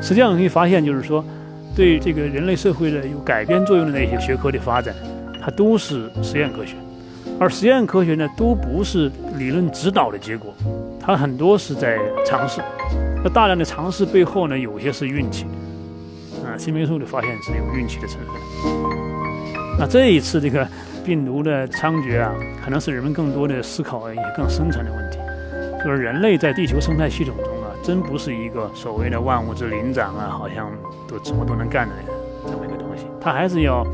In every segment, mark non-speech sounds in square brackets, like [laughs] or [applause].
实际上可以发现，就是说，对这个人类社会的有改变作用的那些学科的发展，它都是实验科学，而实验科学呢，都不是理论指导的结果，它很多是在尝试。那大量的尝试背后呢，有些是运气，啊，新霉素的发现是有运气的成分。那这一次这个病毒的猖獗啊，可能是人们更多的思考一些更深层的问题，就是人类在地球生态系统，真不是一个所谓的万物之灵长啊，好像都什么都能干的这么一个东西，它还是要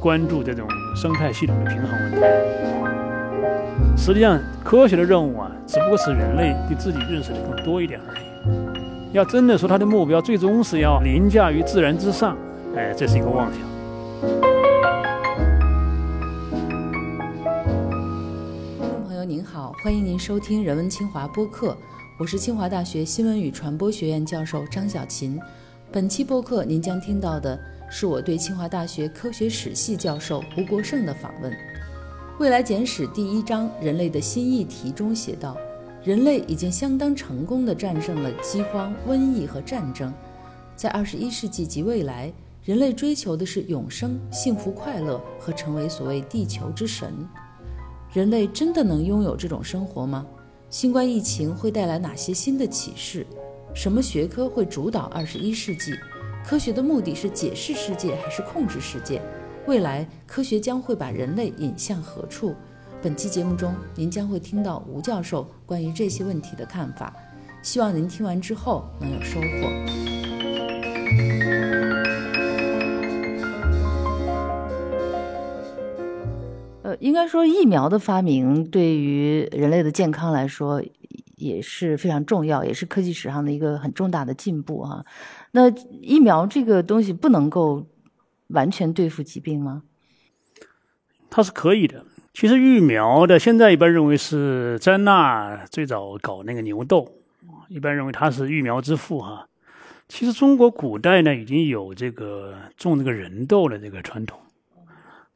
关注这种生态系统的平衡问题。实际上，科学的任务啊，只不过是人类对自己认识的更多一点而已。要真的说，它的目标最终是要凌驾于自然之上，哎，这是一个妄想。听众朋友您好，欢迎您收听人文清华播客，我是清华大学新闻与传播学院教授张小琴。本期播客您将听到的是我对清华大学科学史系教授胡国胜的访问。《未来简史》第一章“人类的新议题”中写道。人类已经相当成功地战胜了饥荒、瘟疫和战争，在二十一世纪及未来，人类追求的是永生、幸福、快乐和成为所谓地球之神。人类真的能拥有这种生活吗？新冠疫情会带来哪些新的启示？什么学科会主导二十一世纪？科学的目的是解释世界还是控制世界？未来科学将会把人类引向何处？本期节目中，您将会听到吴教授关于这些问题的看法，希望您听完之后能有收获。应该说疫苗的发明对于人类的健康来说也是非常重要，也是科技史上的一个很重大的进步哈。那疫苗这个东西不能够完全对付疾病吗？它是可以的。其实育苗的，现在一般认为是詹纳最早搞那个牛痘，一般认为他是育苗之父哈。其实中国古代呢已经有这个种这个人痘的这个传统，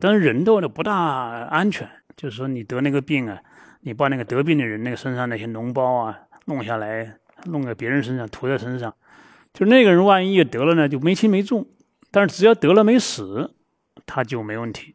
但是人痘呢不大安全，就是说你得那个病啊，你把那个得病的人那个身上那些脓包啊弄下来，弄在别人身上涂在身上，就那个人万一也得了呢就没轻没重，但是只要得了没死，他就没问题。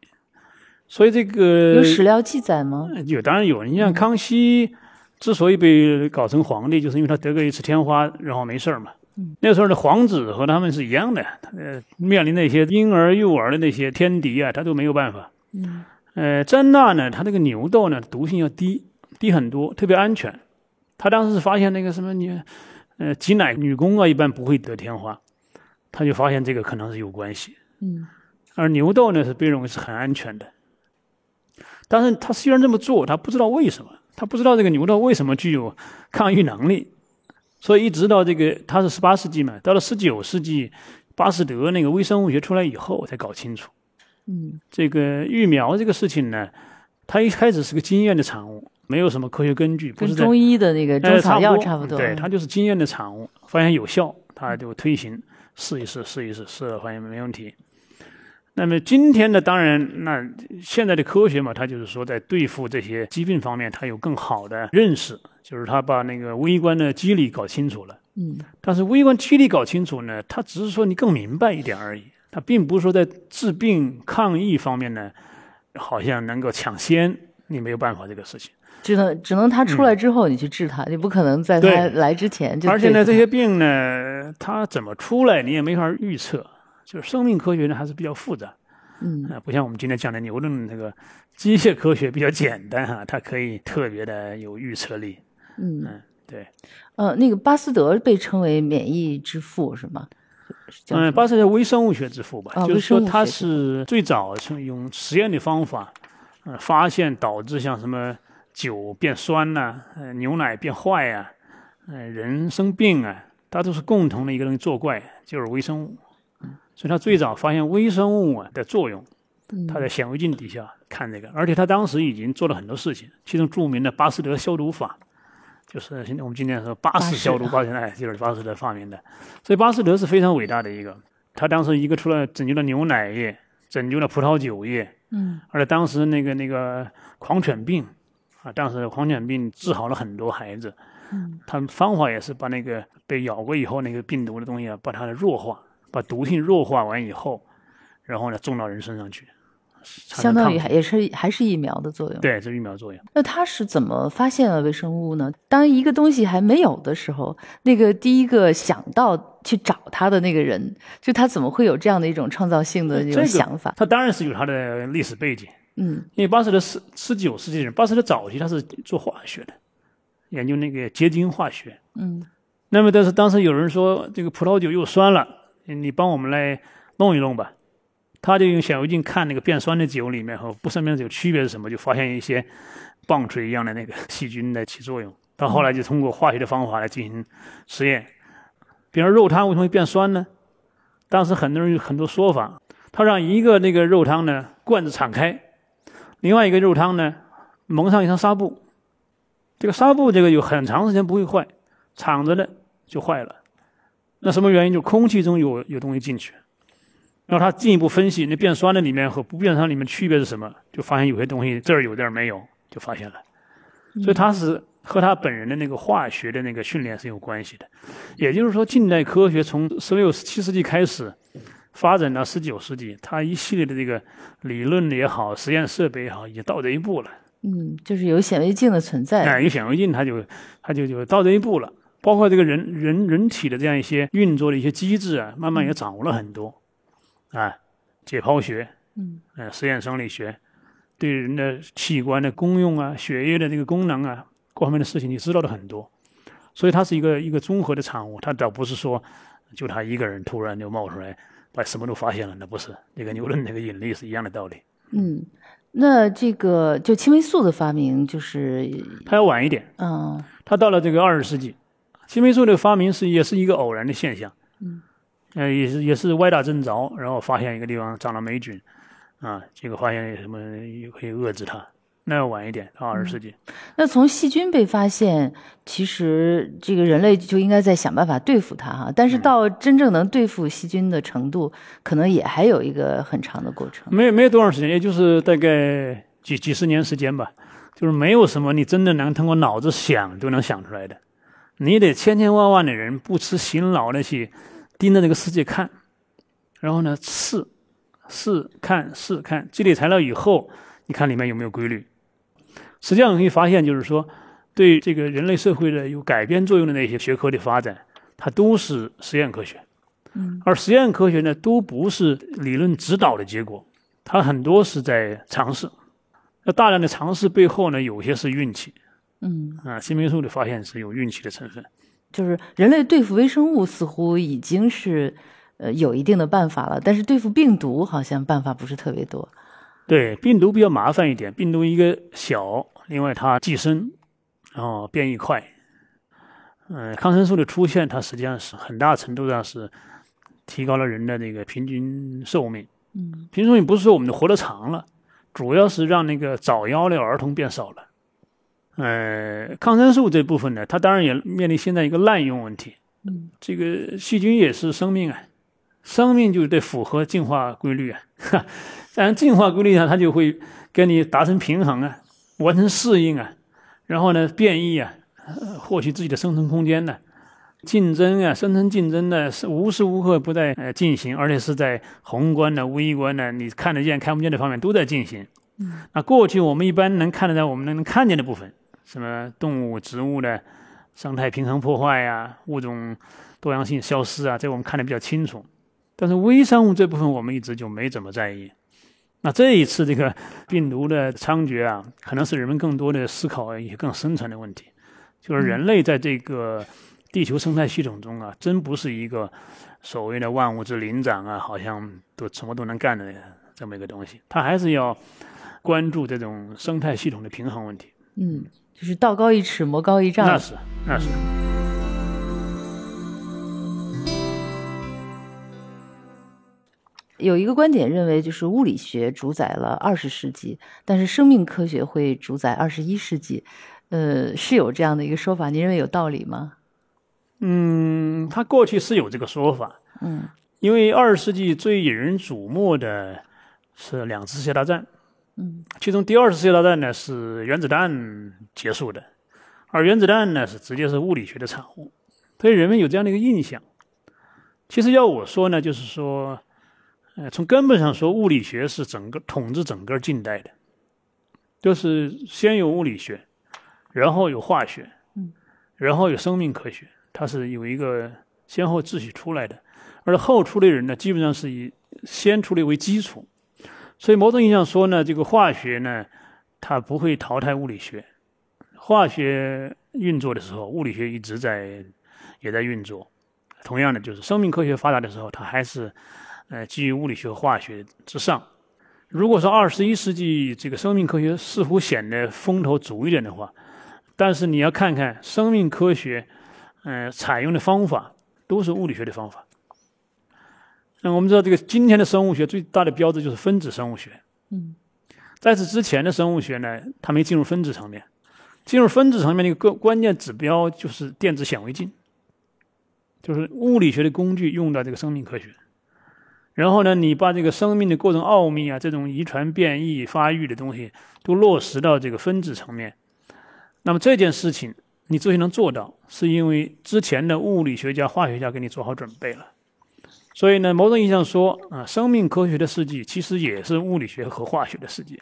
所以这个有史料记载吗？有，当然有。你像康熙之所以被搞成皇帝，就是因为他得过一次天花，然后没事儿嘛。那时候的皇子和他们是一样的，他面临那些婴儿、幼儿的那些天敌啊，他都没有办法。嗯。呃，詹纳呢，他这个牛痘呢，毒性要低，低很多，特别安全。他当时是发现那个什么你，呃，挤奶女工啊，一般不会得天花，他就发现这个可能是有关系。嗯。而牛痘呢，是被认为是很安全的。但是他虽然这么做，他不知道为什么，他不知道这个牛痘为什么具有抗御能力，所以一直到这个他是十八世纪嘛，到了十九世纪，巴斯德那个微生物学出来以后才搞清楚。嗯，这个育苗这个事情呢，它一开始是个经验的产物，没有什么科学根据，不是中医的那个中草药差不多。对，它就是经验的产物，发现有效，它就推行，试一试，试一试，试了发现没问题。那么今天呢，当然，那现在的科学嘛，它就是说在对付这些疾病方面，它有更好的认识，就是他把那个微观的机理搞清楚了。嗯。但是微观机理搞清楚呢，他只是说你更明白一点而已，他并不是说在治病抗疫方面呢，好像能够抢先，你没有办法这个事情。只能只能他出来之后你去治他，你不可能在他来之前就。而且呢，这些病呢，他怎么出来你也没法预测。就是生命科学呢还是比较复杂，嗯啊，不像我们今天讲的牛顿那个机械科学比较简单哈，它可以特别的有预测力，嗯嗯对，呃那个巴斯德被称为免疫之父是吗？嗯，巴斯德微生物学之父吧，就是说他是最早是用实验的方法，呃发现导致像什么酒变酸呐，呃牛奶变坏呀，呃人生病啊，它都是共同的一个东西作怪，就是微生物。所以他最早发现微生物啊的作用，他在显微镜底下看这个，而且他当时已经做了很多事情，其中著名的巴斯德消毒法，就是现在我们今天说巴氏消毒，巴斯哎就是巴斯德发明的。所以巴斯德是非常伟大的一个，他当时一个除了拯救了牛奶业，拯救了葡萄酒业，嗯，而且当时那个那个狂犬病啊，当时狂犬病治好了很多孩子，嗯，他们方法也是把那个被咬过以后那个病毒的东西啊，把它弱化，把毒性弱化完以后，然后呢种到人身上去，相当于还也是还是疫苗的作用。对，是疫苗作用。那他是怎么发现了微生物呢？当一个东西还没有的时候，那个第一个想到去找他的那个人，就他怎么会有这样的一种创造性的这种这个想法？它当然是有他的历史背景，嗯因为巴斯德十十九世纪人，巴斯德早期他是做化学的，研究那个结晶化学。嗯那么，但是当时有人说这个葡萄酒又酸了，你帮我们来弄一弄吧。他就用显微镜看那个变酸的酒里面和不酸的酒区别是什么，就发现一些棒槌一样的那个细菌在起作用。到后来就通过化学的方法来进行实验。比如肉汤为什么会变酸呢？当时很多人有很多说法。他让一个那个肉汤呢罐子敞开，另外一个肉汤呢蒙上一层纱布。这个纱布这个有很长时间不会坏，敞着的就坏了。那什么原因？就空气中有有东西进去。然后他进一步分析，那变酸的里面和不变酸里面区别是什么？就发现有些东西这儿有这儿没有，就发现了。所以他是和他本人的那个化学的那个训练是有关系的。也就是说，近代科学从十六、十七世纪开始发展到十九世纪，它一系列的这个理论也好，实验设备也好，已经到这一步了。嗯，就是有显微镜的存在。哎，有显微镜，它就它就就到这一步了。包括这个人人人体的这样一些运作的一些机制啊，慢慢也掌握了很多。啊，解剖学，嗯，呃，实验生理学，对人的器官的功用啊、血液的这个功能啊，各方面的事情，你知道的很多。所以它是一个一个综合的产物，它倒不是说就他一个人突然就冒出来把什么都发现了，那不是。那个牛顿那个引力是一样的道理。嗯，那这个就青霉素的发明，就是它要晚一点，嗯它到了这个二十世纪，青霉素的发明是也是一个偶然的现象。嗯，呃，也是也是歪打正着，然后发现一个地方长了霉菌，啊，结果发现有什么可以遏制它，那要晚一点，到二十世纪。那从细菌被发现，其实这个人类就应该在想办法对付它哈。但是到真正能对付细菌的程度，可能也还有一个很长的过程。没没有多长时间，也就是大概几几十年时间吧，就是没有什么你真的能通过脑子想都能想出来的，你得千千万万的人不辞辛劳的去盯着这个世界看，然后呢试试看试看，积累材料以后，你看里面有没有规律。实际上你可以发现，就是说对这个人类社会的有改变作用的那些学科的发展，它都是实验科学。嗯，而实验科学呢，都不是理论指导的结果，它很多是在尝试。那大量的尝试背后呢，有些是运气嗯，啊，新霉素的发现是有运气的成分。就是人类对付微生物似乎已经是呃有一定的办法了，但是对付病毒好像办法不是特别多。对，病毒比较麻烦一点，病毒一个小，另外它寄生，然后变异快。嗯、抗生素的出现，它实际上是很大程度上是提高了人的那个平均寿命。嗯平均寿命不是说我们的活得长了，主要是让那个早夭的儿童变少了。呃，抗生素这部分呢，它当然也面临现在一个滥用问题。嗯这个细菌也是生命啊，生命就得符合进化规律啊。[laughs] 哈，按进化规律上，它就会跟你达成平衡啊，完成适应啊，然后呢变异啊，呃获取自己的生存空间呢。竞争啊，生存竞争呢是无时无刻不在呃进行，而且是在宏观的、微观的，你看得见、看不见的方面都在进行。嗯，那过去我们一般能看得到，我们能看见的部分，什么动物、植物的生态平衡破坏呀、物种多样性消失啊，这我们看得比较清楚。但是微生物这部分我们一直就没怎么在意。那这一次这个病毒的猖獗啊，可能是人们更多的思考一些更深层的问题，就是人类在这个地球生态系统中啊，真不是一个所谓的万物之灵长啊，好像都什么都能干的这么一个东西，它还是要关注这种生态系统的平衡问题。嗯，就是道高一尺，魔高一丈。那是，那是。有一个观点认为，就是物理学主宰了二十世纪，但是生命科学会主宰二十一世纪。呃，是有这样的一个说法，您认为有道理吗？嗯，他过去是有这个说法，嗯因为二十世纪最引人瞩目的是两次世界大战，嗯。其中第二次世界大战呢是原子弹结束的，而原子弹呢是直接是物理学的产物，所以人们有这样的一个印象。其实要我说呢，就是说，呃，从根本上说，物理学是整个统治整个近代的，就是先有物理学，然后有化学，嗯，然后有生命科学，它是有一个先后秩序出来的。而后出的人呢，基本上是以先出的为基础，所以某种意义上说呢，这个化学呢，它不会淘汰物理学。化学运作的时候，物理学一直在也在运作。同样的，就是生命科学发达的时候，它还是呃基于物理学和化学之上。如果说二十一世纪这个生命科学似乎显得风头足一点的话，但是你要看看生命科学，嗯，采用的方法都是物理学的方法。那我们知道，这个今天的生物学最大的标志就是分子生物学。嗯，在此之前的生物学呢，它没进入分子层面。进入分子层面的一个关键指标就是电子显微镜，就是物理学的工具用到这个生命科学。然后呢，你把这个生命的各种奥秘啊，这种遗传、变异、发育的东西都落实到这个分子层面。那么这件事情你之所以能做到，是因为之前的物理学家、化学家给你做好准备了。所以呢，某种意义上说啊，生命科学的世纪其实也是物理学和化学的世纪，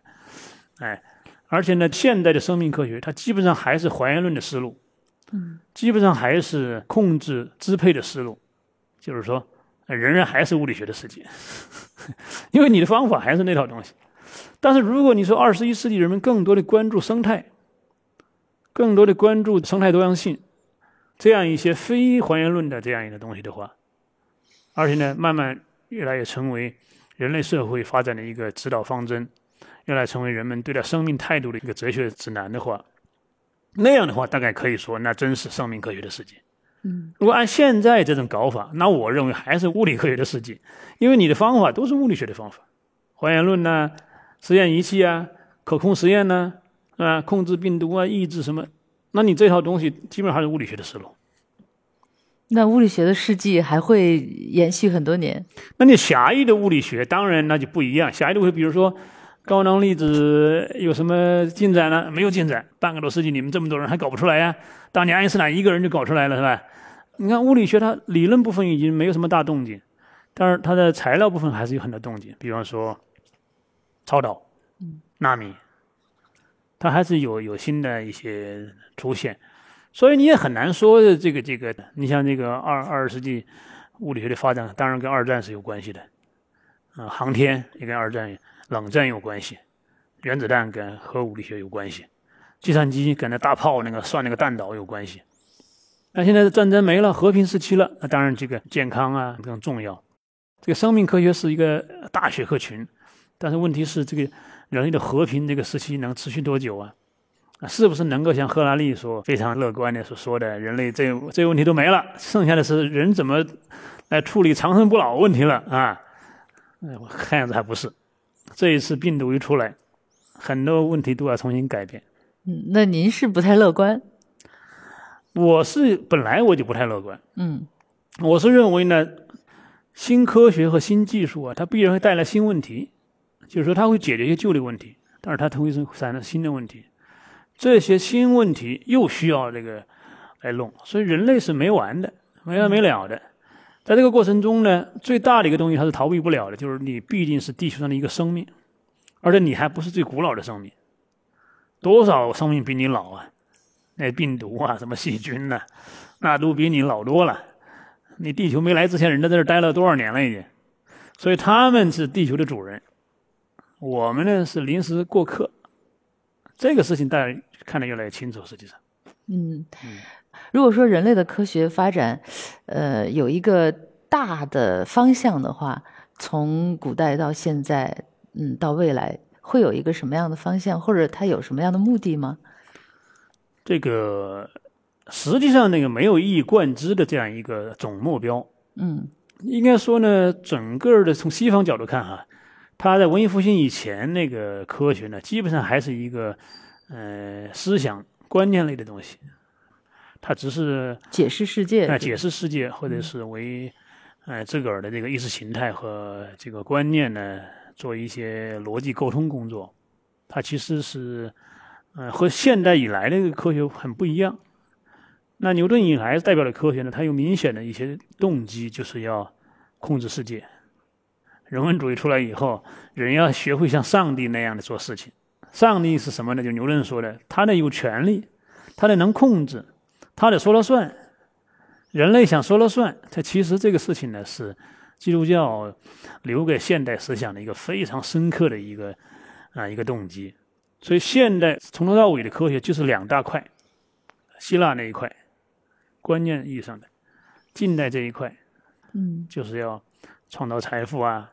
哎，而且呢，现代的生命科学它基本上还是还原论的思路，嗯，基本上还是控制支配的思路，就是说，仍然还是物理学的世界，[laughs] 因为你的方法还是那套东西。但是如果你说二十一世纪人们更多的关注生态，更多的关注生态多样性，这样一些非还原论的这样一个东西的话。而且呢，慢慢越来越成为人类社会发展的一个指导方针，越来成为人们对待生命态度的一个哲学指南的话，那样的话，大概可以说，那真是生命科学的世界。嗯，如果按现在这种搞法，那我认为还是物理科学的世界，因为你的方法都是物理学的方法，还原论呐，实验仪器啊，可控实验呐，啊，控制病毒啊，抑制什么，那你这套东西基本上还是物理学的思路。那物理学的事迹还会延续很多年？那你狭义的物理学当然那就不一样。狭义的会比如说高能粒子有什么进展呢？没有进展，半个多世纪你们这么多人还搞不出来呀？当年爱因斯坦一个人就搞出来了，是吧？你看物理学它理论部分已经没有什么大动静，但是它的材料部分还是有很多动静。比方说超导、纳米，它还是有有新的一些出现。所以你也很难说这个这个，你像这个二二十世纪物理学的发展，当然跟二战是有关系的，啊，航天也跟二战冷战有关系，原子弹跟核物理学有关系，计算机跟那大炮那个算那个弹道有关系。那现在的战争没了，和平时期了，那当然这个健康啊更重要。这个生命科学是一个大学科群，但是问题是这个人类的和平这个时期能持续多久啊？是不是能够像赫拉利所非常乐观的所说的，人类这这个问题都没了，剩下的是人怎么来处理长生不老问题了啊？哎，看样子还不是。这一次病毒一出来，很多问题都要重新改变。嗯，那您是不太乐观？我是本来我就不太乐观。嗯，我是认为呢，新科学和新技术啊，它必然会带来新问题，就是说它会解决一些旧的问题，但是它同时产生新的问题。这些新问题又需要这个来弄，所以人类是没完的，没完没了的。在这个过程中呢，最大的一个东西它是逃避不了的，就是你毕竟是地球上的一个生命，而且你还不是最古老的生命。多少生命比你老啊？那病毒啊，什么细菌呐，那都比你老多了。你地球没来之前，人家在这待了多少年了已经？所以他们是地球的主人，我们呢是临时过客。这个事情大家看得越来越清楚。实际上，嗯，如果说人类的科学发展，呃，有一个大的方向的话，从古代到现在，嗯，到未来，会有一个什么样的方向，或者它有什么样的目的吗？这个实际上那个没有一以贯之的这样一个总目标。嗯，应该说呢，整个的从西方角度看哈。他在文艺复兴以前，那个科学呢，基本上还是一个，呃，思想观念类的东西。它只是解释世界，啊，解释世界，或者是为，呃，自个儿的这个意识形态和这个观念呢，做一些逻辑沟通工作。它其实是，呃，和现代以来的这个科学很不一样。那牛顿以来代表的科学呢，它有明显的一些动机，就是要控制世界。人文主义出来以后，人要学会像上帝那样的做事情。上帝是什么呢？就牛顿说的，他呢有权利，他呢能控制，他得说了算。人类想说了算，他其实这个事情呢是基督教留给现代思想的一个非常深刻的一个啊一个动机。所以现代从头到尾的科学就是两大块：希腊那一块，观念意义上的；近代这一块，嗯，就是要创造财富啊，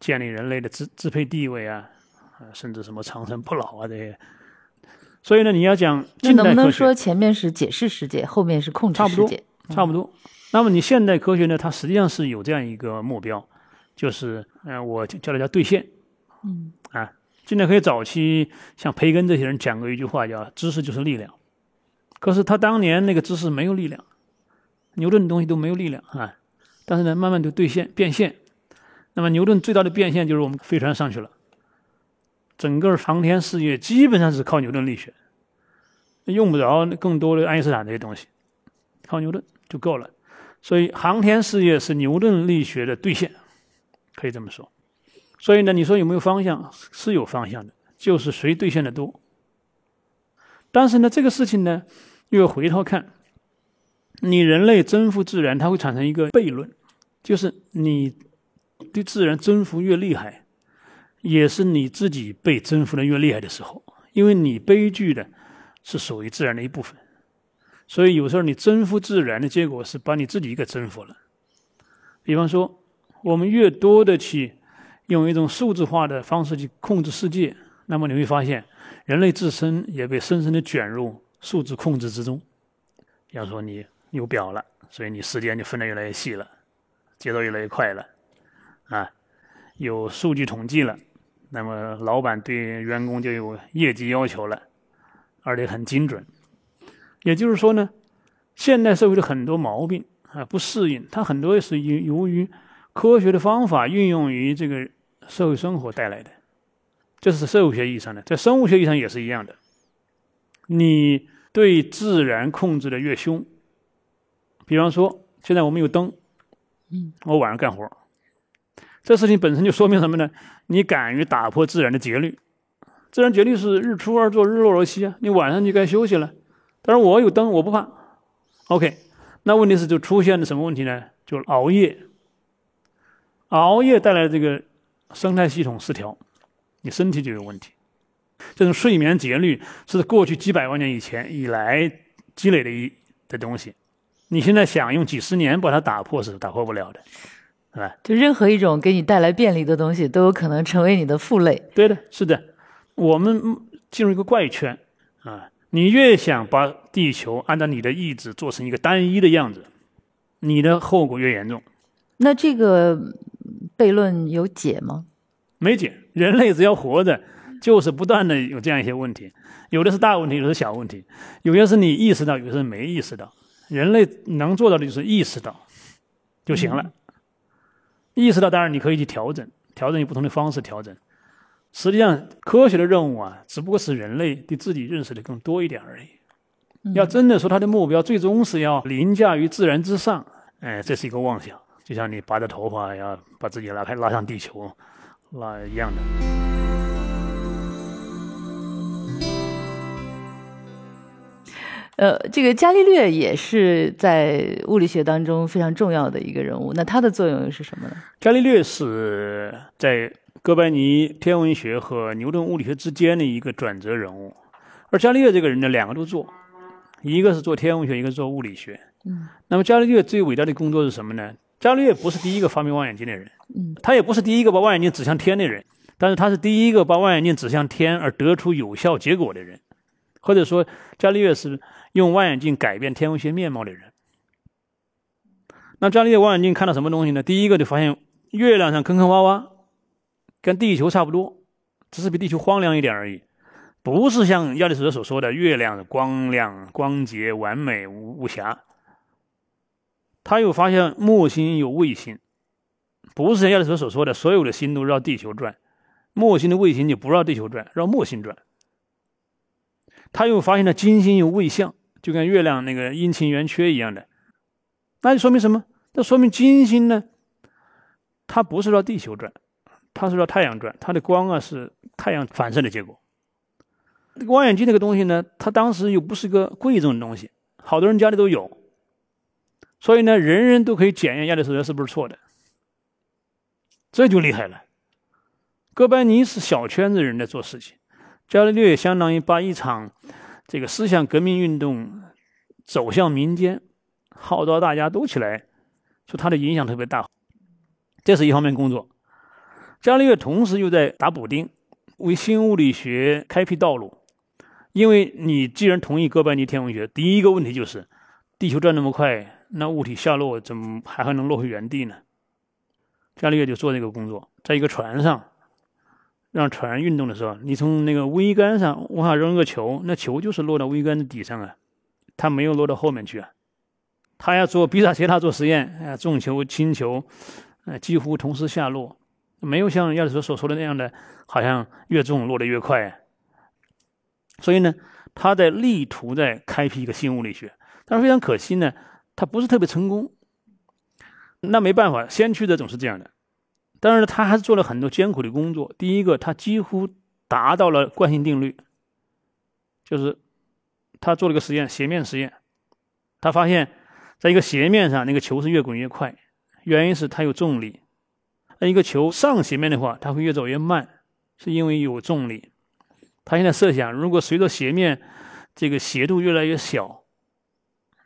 建立人类的支支配地位啊。啊，甚至什么长生不老啊这些，所以呢，你要讲那能不能说前面是解释世界，后面是控制世界？差不多。那么你现代科学呢，它实际上是有这样一个目标，就是嗯，我叫它叫兑现。嗯。啊，近代科学早期像培根这些人讲过一句话，叫“知识就是力量”。可是他当年那个知识没有力量，牛顿的东西都没有力量啊。但是呢，慢慢就兑现变现。那么牛顿最大的变现就是我们飞船上去了。整个航天事业基本上是靠牛顿力学，用不着更多的爱因斯坦这些东西，靠牛顿就够了。所以航天事业是牛顿力学的兑现，可以这么说。所以呢，你说有没有方向？是有方向的，就是谁兑现的多。但是呢，这个事情呢，又要回头看，你人类征服自然，它会产生一个悖论，就是你对自然征服越厉害。也是你自己被征服的越厉害的时候，因为你悲剧的是属于自然的一部分，所以有时候你征服自然的结果是把你自己给征服了。比方说，我们越多的去用一种数字化的方式去控制世界，那么你会发现，人类自身也被深深的卷入数字控制之中。比方说，你有表了，所以你时间就分得越来越细了，节奏越来越快了，啊，有数据统计了。那么，老板对员工就有业绩要求了，而且很精准。也就是说呢，现代社会的很多毛病啊，不适应，它很多是由由于科学的方法运用于这个社会生活带来的。这是社会学意义上的，在生物学意义上也是一样的。你对自然控制的越凶，比方说，现在我们有灯，嗯，我晚上干活。这事情本身就说明什么呢？你敢于打破自然的节律，自然节律是日出而作，日落而息啊。你晚上就该休息了。但是我有灯，我不怕。OK，那问题是就出现了什么问题呢？就熬夜，熬夜带来这个生态系统失调，你身体就有问题。这种睡眠节律是过去几百万年以前以来积累的一的东西，你现在想用几十年把它打破是打破不了的。对就任何一种给你带来便利的东西，都有可能成为你的负累。对的，是的，我们进入一个怪圈啊！你越想把地球按照你的意志做成一个单一的样子，你的后果越严重。那这个悖论有解吗？没解。人类只要活着，就是不断的有这样一些问题，有的是大问题，有的是小问题，有些是你意识到，有些是没意识到。人类能做到的就是意识到就行了。意识到，当然你可以去调整，调整以不同的方式调整。实际上，科学的任务啊，只不过是人类对自己认识的更多一点而已。要真的说，他的目标最终是要凌驾于自然之上，哎，这是一个妄想。就像你拔着头发要把自己拉开拉上地球，那一样的。呃，这个伽利略也是在物理学当中非常重要的一个人物。那他的作用又是什么呢？伽利略是在哥白尼天文学和牛顿物理学之间的一个转折人物。而伽利略这个人呢，两个都做，一个是做天文学，一个是做物理学。嗯。那么伽利略最伟大的工作是什么呢？伽利略不是第一个发明望远镜的人，嗯，他也不是第一个把望远镜指向天的人，但是他是第一个把望远镜指向天而得出有效结果的人，或者说伽利略是。用望远镜改变天文学面貌的人，那伽利略望远镜看到什么东西呢？第一个就发现月亮上坑坑洼洼，跟地球差不多，只是比地球荒凉一点而已，不是像亚里士多德所说的月亮光亮、光洁、完美无无瑕。他又发现木星有卫星，不是像亚里士多德所说的所有的星都绕地球转，木星的卫星就不绕地球转，绕木星转。他又发现了金星有卫相，就跟月亮那个阴晴圆缺一样的，那就说明什么？那说明金星呢，它不是绕地球转，它是绕太阳转，它的光啊是太阳反射的结果。望远镜这个东西呢，它当时又不是个贵重的东西，好多人家里都有，所以呢，人人都可以检验亚里士多德是不是错的，这就厉害了。哥白尼是小圈子人在做事情，伽利略相当于把一场这个思想革命运动走向民间，号召大家都起来，说他的影响特别大，这是一方面工作。伽利略同时又在打补丁，为新物理学开辟道路。因为你既然同意哥白尼天文学，第一个问题就是，地球转那么快，那物体下落怎么还还能落回原地呢？伽利略就做这个工作，在一个船上，让船运动的时候，你从那个桅杆上往下扔个球，那球就是落到桅杆的底上啊，它没有落到后面去啊。他要做比萨斜塔做实验，啊，重球轻球，呃，几乎同时下落，没有像亚里士多所说的那样的，好像越重落得越快。所以呢，他在力图在开辟一个新物理学，但是非常可惜呢，他不是特别成功。那没办法，先驱者总是这样的。当然，他还是做了很多艰苦的工作。第一个，他几乎达到了惯性定律，就是他做了个实验，斜面实验，他发现，在一个斜面上，那个球是越滚越快，原因是它有重力；那一个球上斜面的话，它会越走越慢，是因为有重力。他现在设想，如果随着斜面这个斜度越来越小，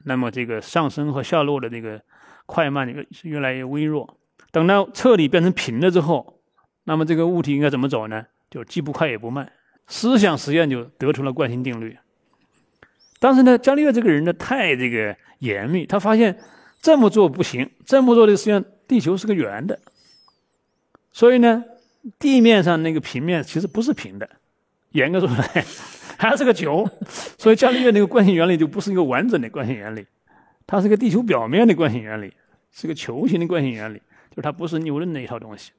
那么这个上升和下落的这个快慢这个是越来越微弱。等到彻底变成平了之后，那么这个物体应该怎么走呢？就既不快也不慢。思想实验就得出了惯性定律。但是呢，伽利略这个人呢太这个严密，他发现这么做不行，这么做的实际上地球是个圆的，所以呢，地面上那个平面其实不是平的。严格说来，[laughs] 还是个球，所以伽利略那个惯性原理就不是一个完整的惯性原理，它是个地球表面的惯性原理，是个球形的惯性原理，就是它不是牛顿那一套东西。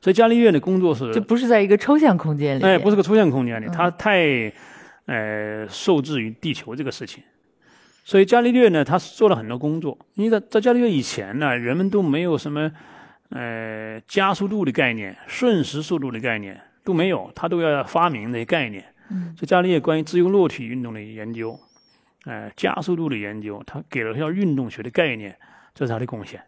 所以伽利略的工作是，这不是在一个抽象空间里，哎，不是个抽象空间里，他太，呃，受制于地球这个事情。所以伽利略呢，他做了很多工作。因为在在伽利略以前呢，人们都没有什么，呃，加速度的概念，瞬时速度的概念。都没有，他都要发明那些概念。嗯，所以伽利略关于自由落体运动的研究，呃，加速度的研究，他给了一运动学的概念，这是他的贡献。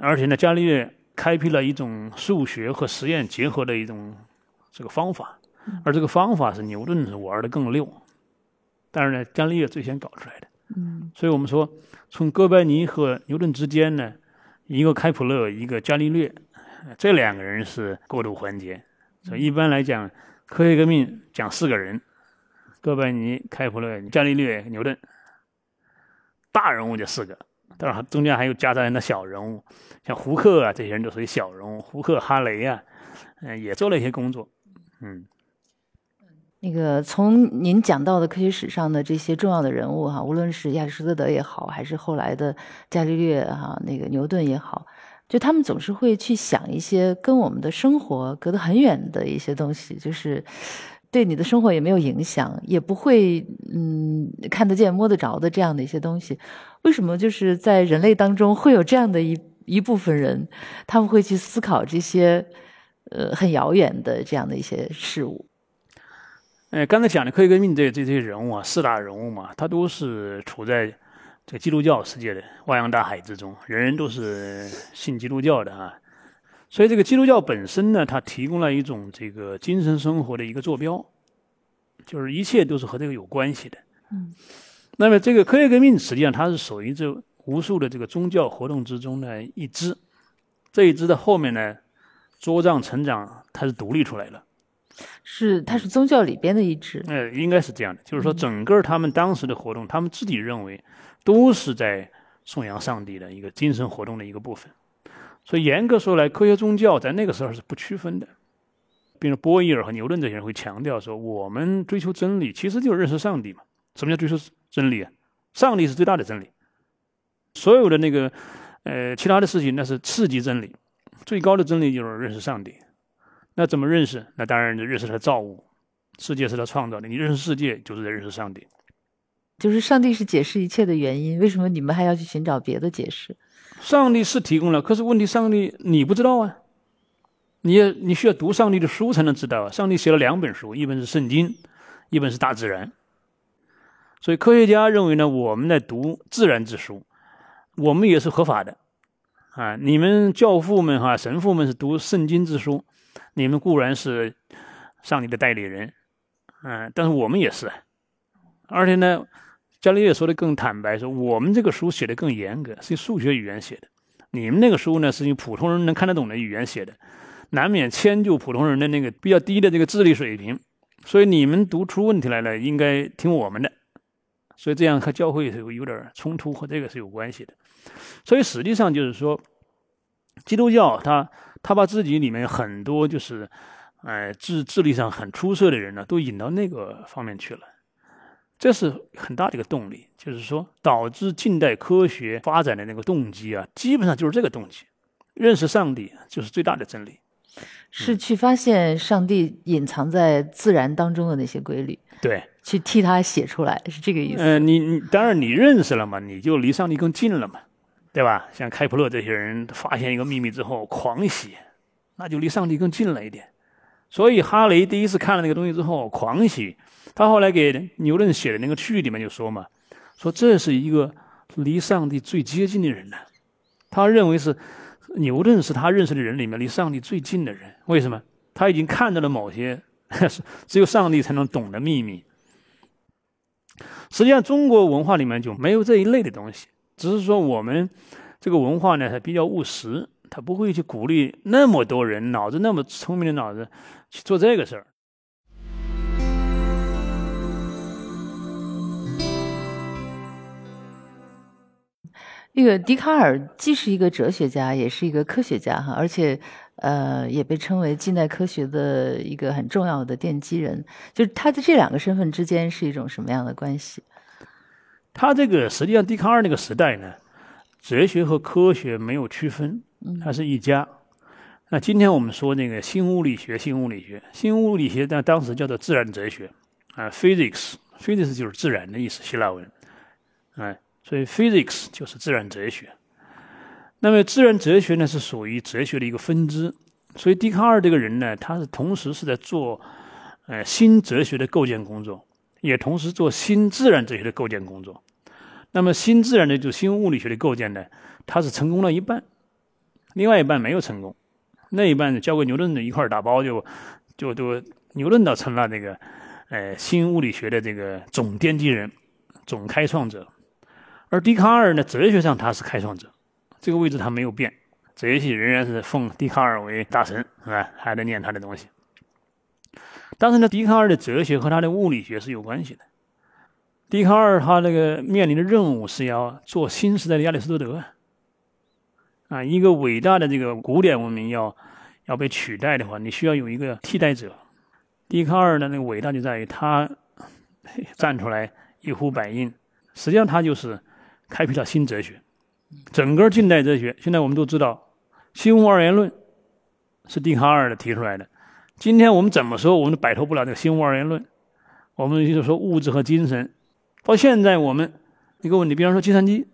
而且呢，伽利略开辟了一种数学和实验结合的一种这个方法，而这个方法是牛顿玩的更溜。但是呢，伽利略最先搞出来的。嗯，所以我们说，从哥白尼和牛顿之间呢，一个开普勒，一个伽利略，这两个人是过渡环节。所以一般来讲，科学革命讲四个人：哥白尼、开普勒、伽利略、牛顿。大人物就四个，当然中间还有夹杂人的小人物，像胡克啊这些人都属于小人物。胡克、哈雷啊，嗯，也做了一些工作。嗯，那个从您讲到的科学史上的这些重要的人物哈，无论是亚里士多德也好，还是后来的伽利略哈，那个牛顿也好。就他们总是会去想一些跟我们的生活隔得很远的一些东西，就是对你的生活也没有影响，也不会嗯看得见摸得着的这样的一些东西。为什么就是在人类当中会有这样的一一部分人，他们会去思考这些呃很遥远的这样的一些事物？呃，刚才讲的科学革命这这些人物啊，四大人物嘛，他都是处在。这个基督教世界的汪洋大海之中，人人都是信基督教的啊，所以这个基督教本身呢，它提供了一种这个精神生活的一个坐标，就是一切都是和这个有关系的。嗯，那么这个科学革命实际上它是属于这无数的这个宗教活动之中的一支，这一支的后面呢，茁壮成长，它是独立出来了。是，它是宗教里边的一支。呃，应该是这样的，就是说整个他们当时的活动，他们自己认为。都是在颂扬上帝的一个精神活动的一个部分，所以严格说来，科学宗教在那个时候是不区分的。比如波伊尔和牛顿这些人会强调说，我们追求真理，其实就是认识上帝嘛。什么叫追求真理啊？上帝是最大的真理，所有的那个呃其他的事情那是次级真理，最高的真理就是认识上帝。那怎么认识？那当然就认识他的造物，世界是他创造的，你认识世界就是在认识上帝。就是上帝是解释一切的原因，为什么你们还要去寻找别的解释？上帝是提供了，可是问题，上帝你不知道啊，你也你需要读上帝的书才能知道啊。上帝写了两本书，一本是圣经，一本是大自然。所以科学家认为呢，我们在读自然之书，我们也是合法的啊。你们教父们哈神父们是读圣经之书，你们固然是上帝的代理人，嗯，但是我们也是，而且呢。伽利略说的更坦白，说我们这个书写的更严格，是用数学语言写的；你们那个书呢，是用普通人能看得懂的语言写的，难免迁就普通人的那个比较低的这个智力水平。所以你们读出问题来了，应该听我们的。所以这样和教会是有有点冲突，和这个是有关系的。所以实际上就是说，基督教他他把自己里面很多就是，呃智智力上很出色的人呢，都引到那个方面去了。这是很大的一个动力，就是说导致近代科学发展的那个动机啊，基本上就是这个动机，认识上帝就是最大的真理，是去发现上帝隐藏在自然当中的那些规律，对，去替他写出来，是这个意思。嗯，你你当然你认识了嘛，你就离上帝更近了嘛，对吧？像开普勒这些人发现一个秘密之后狂喜，那就离上帝更近了一点。所以哈雷第一次看了那个东西之后狂喜。他后来给牛顿写的那个序里面就说嘛，说这是一个离上帝最接近的人呢。他认为是牛顿是他认识的人里面离上帝最近的人。为什么？他已经看到了某些 [laughs] 只有上帝才能懂的秘密。实际上，中国文化里面就没有这一类的东西，只是说我们这个文化呢，它比较务实，他不会去鼓励那么多人脑子那么聪明的脑子去做这个事儿。这个笛卡尔既是一个哲学家，也是一个科学家哈，而且，呃，也被称为近代科学的一个很重要的奠基人。就是他的这两个身份之间是一种什么样的关系？他这个实际上，笛卡尔那个时代呢，哲学和科学没有区分，它是一家。那今天我们说那个新物理学，新物理学，新物理学在当时叫做自然哲学啊，physics，physics 就是自然的意思，希腊文，哎。所以，physics 就是自然哲学。那么，自然哲学呢是属于哲学的一个分支。所以，笛卡尔这个人呢，他是同时是在做呃新哲学的构建工作，也同时做新自然哲学的构建工作。那么，新自然的就新物理学的构建呢，他是成功了一半，另外一半没有成功。那一半呢交给牛顿的一块打包，就就都牛顿倒成了这个呃新物理学的这个总奠基人、总开创者。而笛卡尔呢，哲学上他是开创者，这个位置他没有变，哲学系仍然是奉笛卡尔为大神，是吧？还在念他的东西。但是呢，笛卡尔的哲学和他的物理学是有关系的。笛卡尔他那个面临的任务是要做新时代的亚里士多德，啊，一个伟大的这个古典文明要要被取代的话，你需要有一个替代者。笛卡尔的那个伟大就在于他 [laughs] 站出来一呼百应，实际上他就是。开辟了新哲学，整个近代哲学。现在我们都知道，新物二元论是笛卡尔的提出来的。今天我们怎么说，我们都摆脱不了这个新物二元论。我们就是说物质和精神。到现在，我们一个问题，比方说计算机，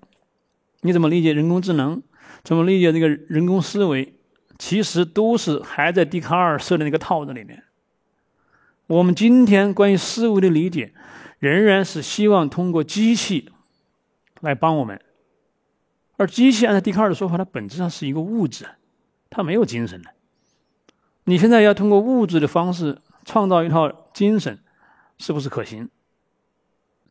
你怎么理解人工智能？怎么理解这个人工思维？其实都是还在笛卡尔设的那个套子里面。我们今天关于思维的理解，仍然是希望通过机器。来帮我们，而机器按照笛卡尔的说法，它本质上是一个物质，它没有精神的。你现在要通过物质的方式创造一套精神，是不是可行？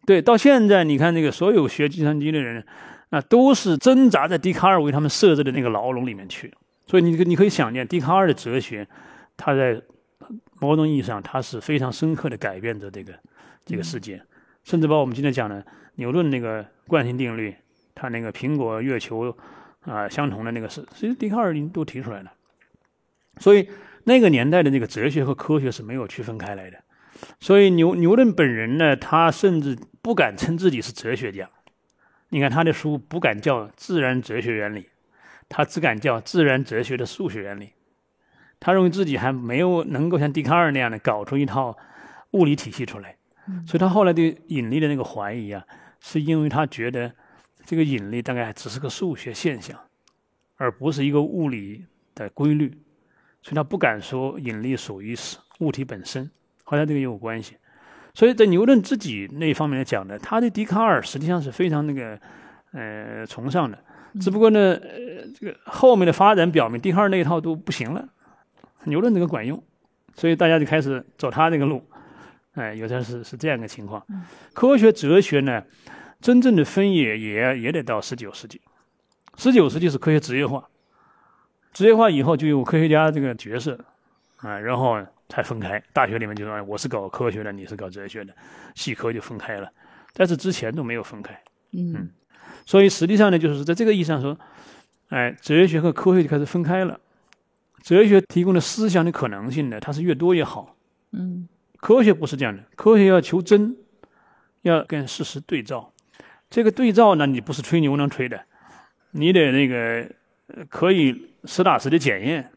对，到现在你看那个所有学计算机的人，啊，都是挣扎在笛卡尔为他们设置的那个牢笼里面去。所以你你可以想见，笛卡尔的哲学，他在某种意义上，他是非常深刻的改变着这个这个世界，甚至把我们今天讲的。牛顿那个惯性定律，他那个苹果、月球啊相同的那个事，其实笛卡尔已经都提出来了。所以那个年代的那个哲学和科学是没有区分开来的。所以牛牛顿本人呢，他甚至不敢称自己是哲学家。你看他的书不敢叫《自然哲学原理》，他只敢叫《自然哲学的数学原理》。他认为自己还没有能够像笛卡尔那样的搞出一套物理体系出来。所以他后来对引力的那个怀疑啊，是因为他觉得这个引力大概只是个数学现象，而不是一个物理的规律，所以他不敢说引力属于是物体本身，和他这个也有关系。所以在牛顿自己那一方面来讲呢，他对笛卡尔实际上是非常那个呃崇尚的，只不过呢，呃，这个后面的发展表明笛卡尔那一套都不行了，牛顿这个管用，所以大家就开始走他这个路。哎，有的是是这样一个情况。科学哲学呢，真正的分野也也得到十九世纪。十九世纪是科学职业化，职业化以后就有科学家这个角色啊，然后才分开。大学里面就说我是搞科学的，你是搞哲学的，系科就分开了。在这之前都没有分开。嗯，所以实际上呢，就是在这个意义上说，哎，哲学和科学就开始分开了。哲学提供的思想的可能性呢，它是越多越好。嗯。科学不是这样的，科学要求真，要跟事实对照。这个对照呢，你不是吹牛能吹的，你得那个可以实打实的检验。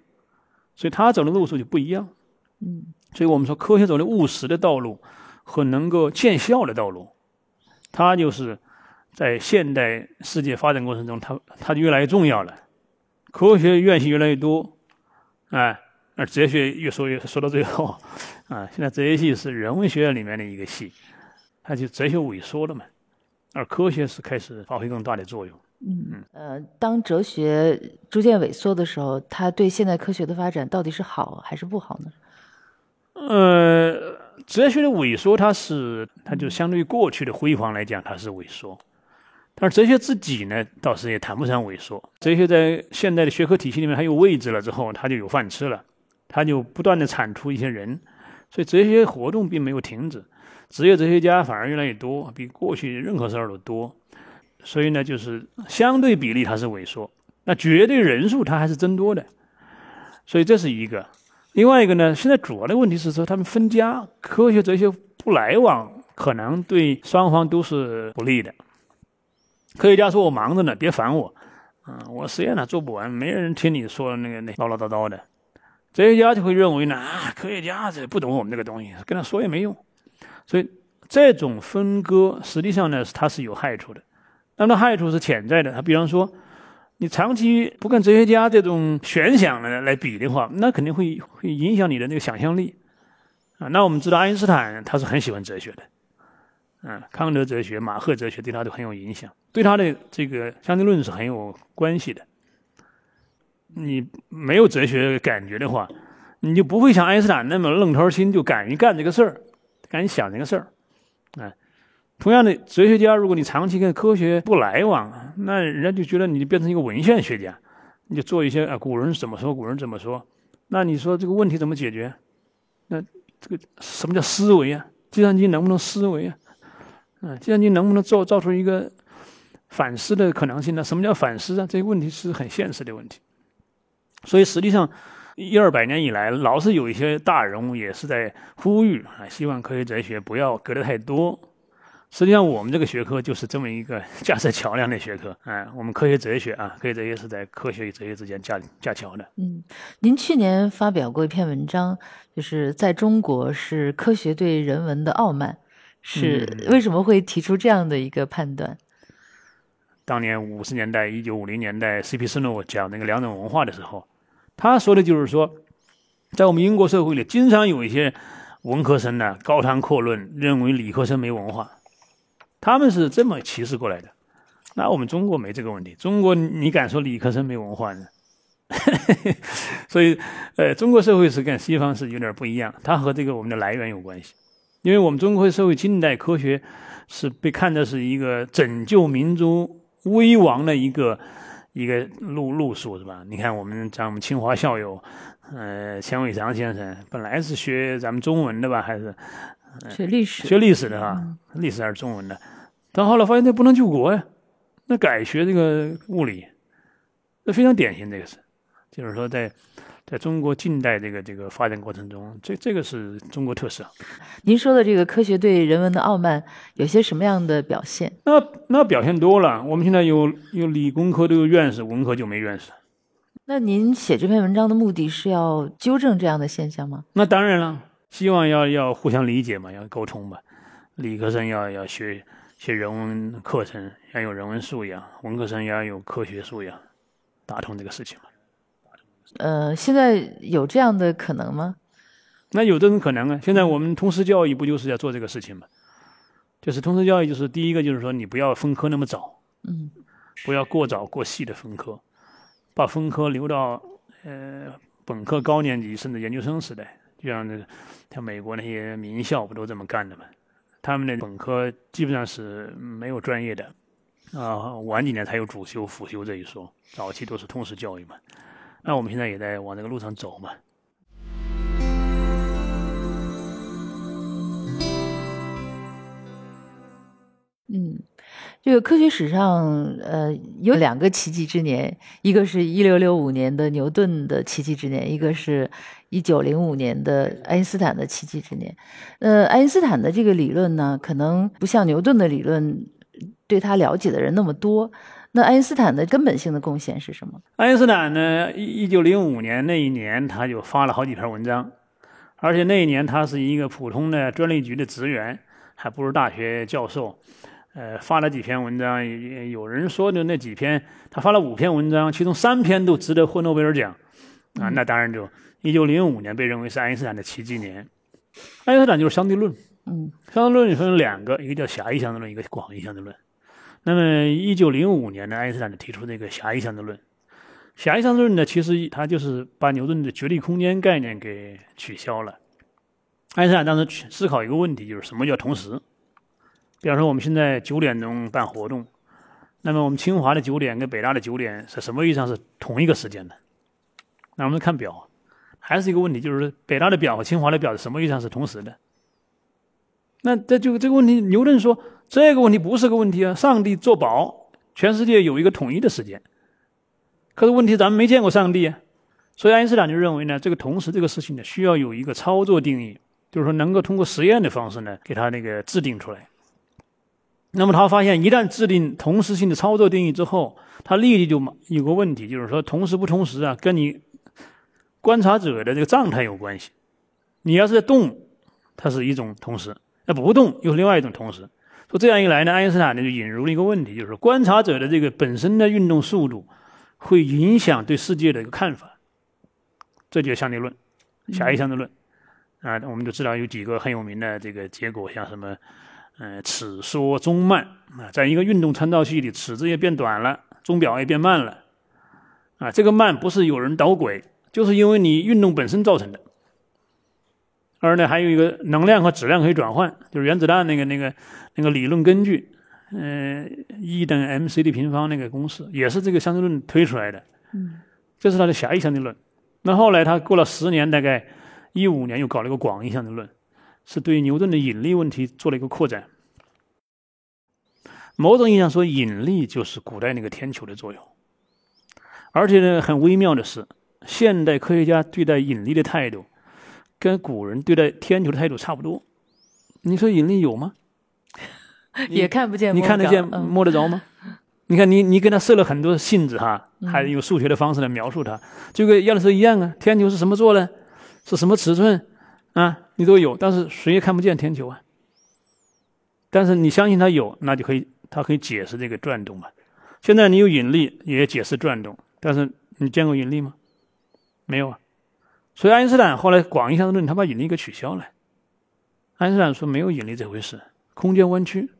所以他走的路数就不一样。嗯，所以我们说科学走的务实的道路和能够见效的道路，它就是在现代世界发展过程中，它它就越来越重要了。科学院系越来越多，哎。而哲学越说越说到最后，啊，现在哲学系是人文学院里面的一个系，它就哲学萎缩了嘛，而科学是开始发挥更大的作用。嗯呃，当哲学逐渐萎缩的时候，它对现代科学的发展到底是好还是不好呢？呃，哲学的萎缩，它是它就相对于过去的辉煌来讲，它是萎缩，但是哲学自己呢，倒是也谈不上萎缩。哲学在现代的学科体系里面还有位置了之后，它就有饭吃了。它就不断的产出一些人，所以哲学活动并没有停止，职业哲学家反而越来越多，比过去任何时候都多。所以呢，就是相对比例它是萎缩，那绝对人数它还是增多的。所以这是一个。另外一个呢，现在主要的问题是说他们分家，科学哲学不来往，可能对双方都是不利的。科学家说我忙着呢，别烦我，啊，我实验呢做不完，没人听你说那个那唠唠叨叨的。哲学家就会认为呢，啊，科学家这不懂我们这个东西，跟他说也没用。所以这种分割实际上呢，它是有害处的。那么害处是潜在的。他比方说，你长期不跟哲学家这种玄想呢来比的话，那肯定会会影响你的那个想象力啊。那我们知道，爱因斯坦他是很喜欢哲学的，嗯，康德哲学、马赫哲学对他都很有影响，对他的这个相对论是很有关系的。你没有哲学感觉的话，你就不会像爱因斯坦那么愣头青，就敢于干这个事儿，敢于想这个事儿。哎，同样的，哲学家，如果你长期跟科学不来往，那人家就觉得你变成一个文献学家，你就做一些啊，古人怎么说，古人怎么说。那你说这个问题怎么解决？那这个什么叫思维啊？计算机能不能思维啊？嗯，计算机能不能造造出一个反思的可能性呢？什么叫反思啊？这些问题是很现实的问题。所以实际上，一二百年以来，老是有一些大人物也是在呼吁啊，希望科学哲学不要隔得太多。实际上，我们这个学科就是这么一个 [laughs] 架设桥梁的学科。哎，我们科学哲学啊，科学哲学是在科学与哲学之间架架桥的。嗯，您去年发表过一篇文章，就是在中国是科学对人文的傲慢，是为什么会提出这样的一个判断？当年五十年代、一九五零年代，C.P. 斯诺讲那个两种文化的时候。他说的就是说，在我们英国社会里，经常有一些文科生呢高谈阔论，认为理科生没文化，他们是这么歧视过来的。那我们中国没这个问题，中国你敢说理科生没文化呢？[laughs] 所以，呃，中国社会是跟西方是有点不一样，它和这个我们的来源有关系，因为我们中国社会近代科学是被看的是一个拯救民族危亡的一个。一个路路数是吧？你看我们咱们清华校友，呃，钱伟长先生本来是学咱们中文的吧，还是学历史？学历史的哈，历史还是中文的。但后来发现那不能救国呀，那改学这个物理，那非常典型。这个是，就是说在。在中国近代这个这个发展过程中，这这个是中国特色。您说的这个科学对人文的傲慢，有些什么样的表现？那那表现多了。我们现在有有理工科都有院士，文科就没院士。那您写这篇文章的目的是要纠正这样的现象吗？那当然了，希望要要互相理解嘛，要沟通嘛。理科生要要学学人文课程，要有人文素养；文科生要有科学素养，打通这个事情嘛。呃，现在有这样的可能吗？那有这种可能啊！现在我们通识教育不就是要做这个事情吗？就是通识教育，就是第一个就是说，你不要分科那么早，嗯，不要过早过细的分科，把分科留到呃本科高年级甚至研究生时代，就像那个像美国那些名校不都这么干的吗？他们的本科基本上是没有专业的，啊，晚几年才有主修辅修这一说，早期都是通识教育嘛。那我们现在也在往这个路上走嘛。嗯，这个科学史上，呃，有两个奇迹之年，一个是一六六五年的牛顿的奇迹之年，一个是一九零五年的爱因斯坦的奇迹之年。呃，爱因斯坦的这个理论呢，可能不像牛顿的理论对他了解的人那么多。那爱因斯坦的根本性的贡献是什么？爱因斯坦呢，一一九零五年那一年，他就发了好几篇文章，而且那一年他是一个普通的专利局的职员，还不是大学教授。呃，发了几篇文章，有人说的那几篇，他发了五篇文章，其中三篇都值得获诺贝尔奖，啊，那当然就一九零五年被认为是爱因斯坦的奇迹年。爱因斯坦就是相对论，嗯，相对论分两个，一个叫狭义相对论，一个广义相对论。那么一九零五年呢，爱因斯坦就提出这个狭义相对论。狭义相对论呢，其实他就是把牛顿的绝对空间概念给取消了。爱因斯坦当时思考一个问题，就是什么叫同时？比方说，我们现在九点钟办活动，那么我们清华的九点跟北大的九点是什么意义上是同一个时间的？那我们看表，还是一个问题，就是北大的表和清华的表是什么意义上是同时的？那这就这个问题，牛顿说这个问题不是个问题啊！上帝作保，全世界有一个统一的时间。可是问题咱们没见过上帝啊，所以爱因斯坦就认为呢，这个同时这个事情呢，需要有一个操作定义，就是说能够通过实验的方式呢，给它那个制定出来。那么他发现，一旦制定同时性的操作定义之后，他立即就有个问题，就是说同时不同时啊，跟你观察者的这个状态有关系。你要是在动，它是一种同时；那不动又是另外一种同时。说这样一来呢，爱因斯坦呢就引入了一个问题，就是观察者的这个本身的运动速度会影响对世界的一个看法。这就是相对论，狭义相对论啊，我们都知道有几个很有名的这个结果，像什么。嗯，尺缩钟慢啊，在一个运动参照系里，尺子也变短了，钟表也变慢了，啊，这个慢不是有人捣鬼，就是因为你运动本身造成的。而呢，还有一个能量和质量可以转换，就是原子弹那个那个那个理论根据，嗯，E 等于 mc 的平方那个公式，也是这个相对论推出来的。嗯，这是他的狭义相对论。那后来他过了十年，大概一五年又搞了一个广义相对论。是对牛顿的引力问题做了一个扩展。某种意义上说，引力就是古代那个天球的作用。而且呢，很微妙的是，现代科学家对待引力的态度，跟古人对待天球的态度差不多。你说引力有吗？也看不见，你看得见、摸得着吗？你看，你你给他设了很多性质哈，还用数学的方式来描述它，就跟亚里士多一样啊。天球是什么做呢？是什么尺寸？啊，你都有，但是谁也看不见天球啊。但是你相信它有，那就可以，它可以解释这个转动嘛。现在你有引力，也解释转动，但是你见过引力吗？没有啊。所以爱因斯坦后来广义相对论，他把引力给取消了。爱因斯坦说没有引力这回事，空间弯曲。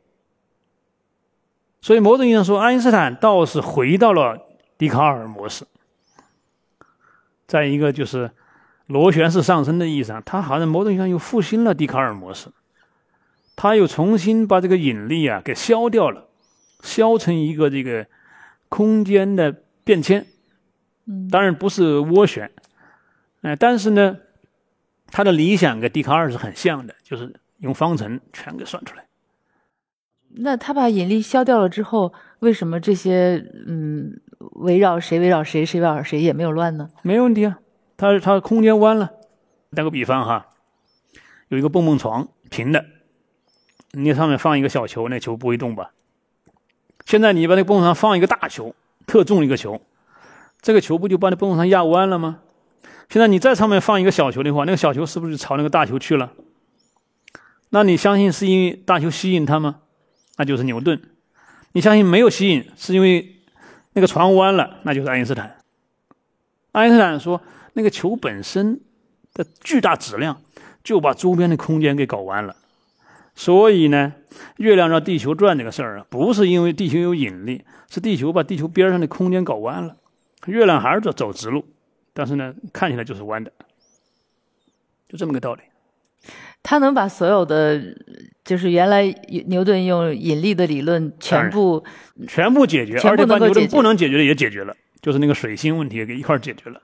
所以某种意义上说，爱因斯坦倒是回到了笛卡尔模式。再一个就是。螺旋式上升的意义上，他好像某种意义上又复兴了笛卡尔模式，他又重新把这个引力啊给消掉了，消成一个这个空间的变迁，嗯，当然不是涡旋，哎，但是呢，他的理想跟笛卡尔是很像的，就是用方程全给算出来。那他把引力消掉了之后，为什么这些嗯围绕谁围绕谁谁围绕谁也没有乱呢？没问题啊。它它空间弯了，打个比方哈，有一个蹦蹦床平的，你上面放一个小球，那球不会动吧？现在你把那蹦蹦床放一个大球，特重一个球，这个球不就把那蹦蹦床压弯了吗？现在你在上面放一个小球的话，那个小球是不是就朝那个大球去了？那你相信是因为大球吸引它吗？那就是牛顿。你相信没有吸引，是因为那个船弯了，那就是爱因斯坦。爱因斯坦说，那个球本身的巨大质量就把周边的空间给搞弯了。所以呢，月亮绕地球转这个事儿啊，不是因为地球有引力，是地球把地球边上的空间搞弯了。月亮还是走走直路，但是呢，看起来就是弯的，就这么个道理。他能把所有的，就是原来牛顿用引力的理论全部全部解决，而且把牛顿不能解决的也解决了，就是那个水星问题也给一块儿解决了。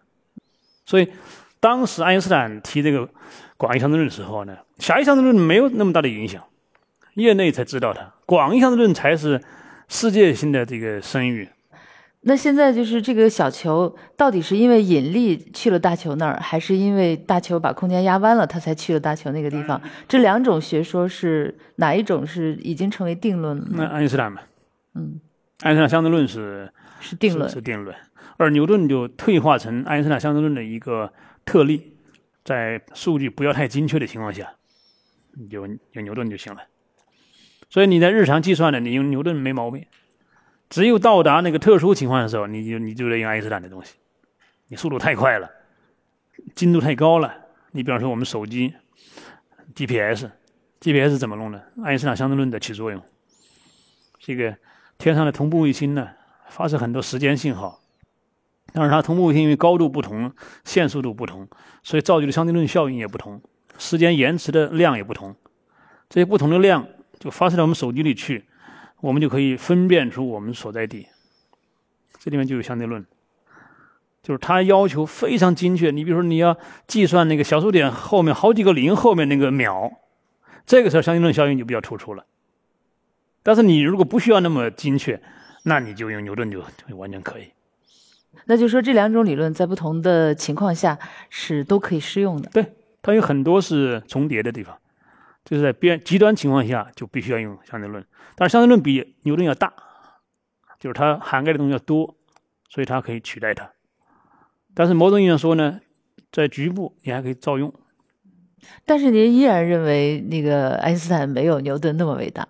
所以，当时爱因斯坦提这个广义相对论的时候呢，狭义相对论没有那么大的影响，业内才知道它，广义相对论才是世界性的这个声誉。那现在就是这个小球到底是因为引力去了大球那儿，还是因为大球把空间压弯了，它才去了大球那个地方？这两种学说是哪一种是已经成为定论了那？爱因斯坦嘛，嗯，爱因斯坦相对论是是定论是。是定论，而牛顿就退化成爱因斯坦相对论的一个特例，在数据不要太精确的情况下，有有牛顿就行了。所以你在日常计算的，你用牛顿没毛病。只有到达那个特殊情况的时候，你就你就得用爱因斯坦的东西。你速度太快了，精度太高了。你比方说我们手机 GPS，GPS 怎么弄的？爱因斯坦相对论的起作用。这个天上的同步卫星呢，发射很多时间信号，但是它同步卫星因为高度不同、线速度不同，所以造就的相对论效应也不同，时间延迟的量也不同。这些不同的量就发射到我们手机里去，我们就可以分辨出我们所在地。这里面就有相对论，就是它要求非常精确。你比如说，你要计算那个小数点后面好几个零后面那个秒，这个时候相对论效应就比较突出了。但是你如果不需要那么精确，那你就用牛顿就就完全可以。那就说这两种理论在不同的情况下是都可以适用的。对它有很多是重叠的地方，就是在边极端情况下就必须要用相对论，但是相对论比牛顿要大，就是它涵盖的东西要多，所以它可以取代它。但是某种意义上说呢，在局部你还可以照用。但是您依然认为那个爱因斯坦没有牛顿那么伟大。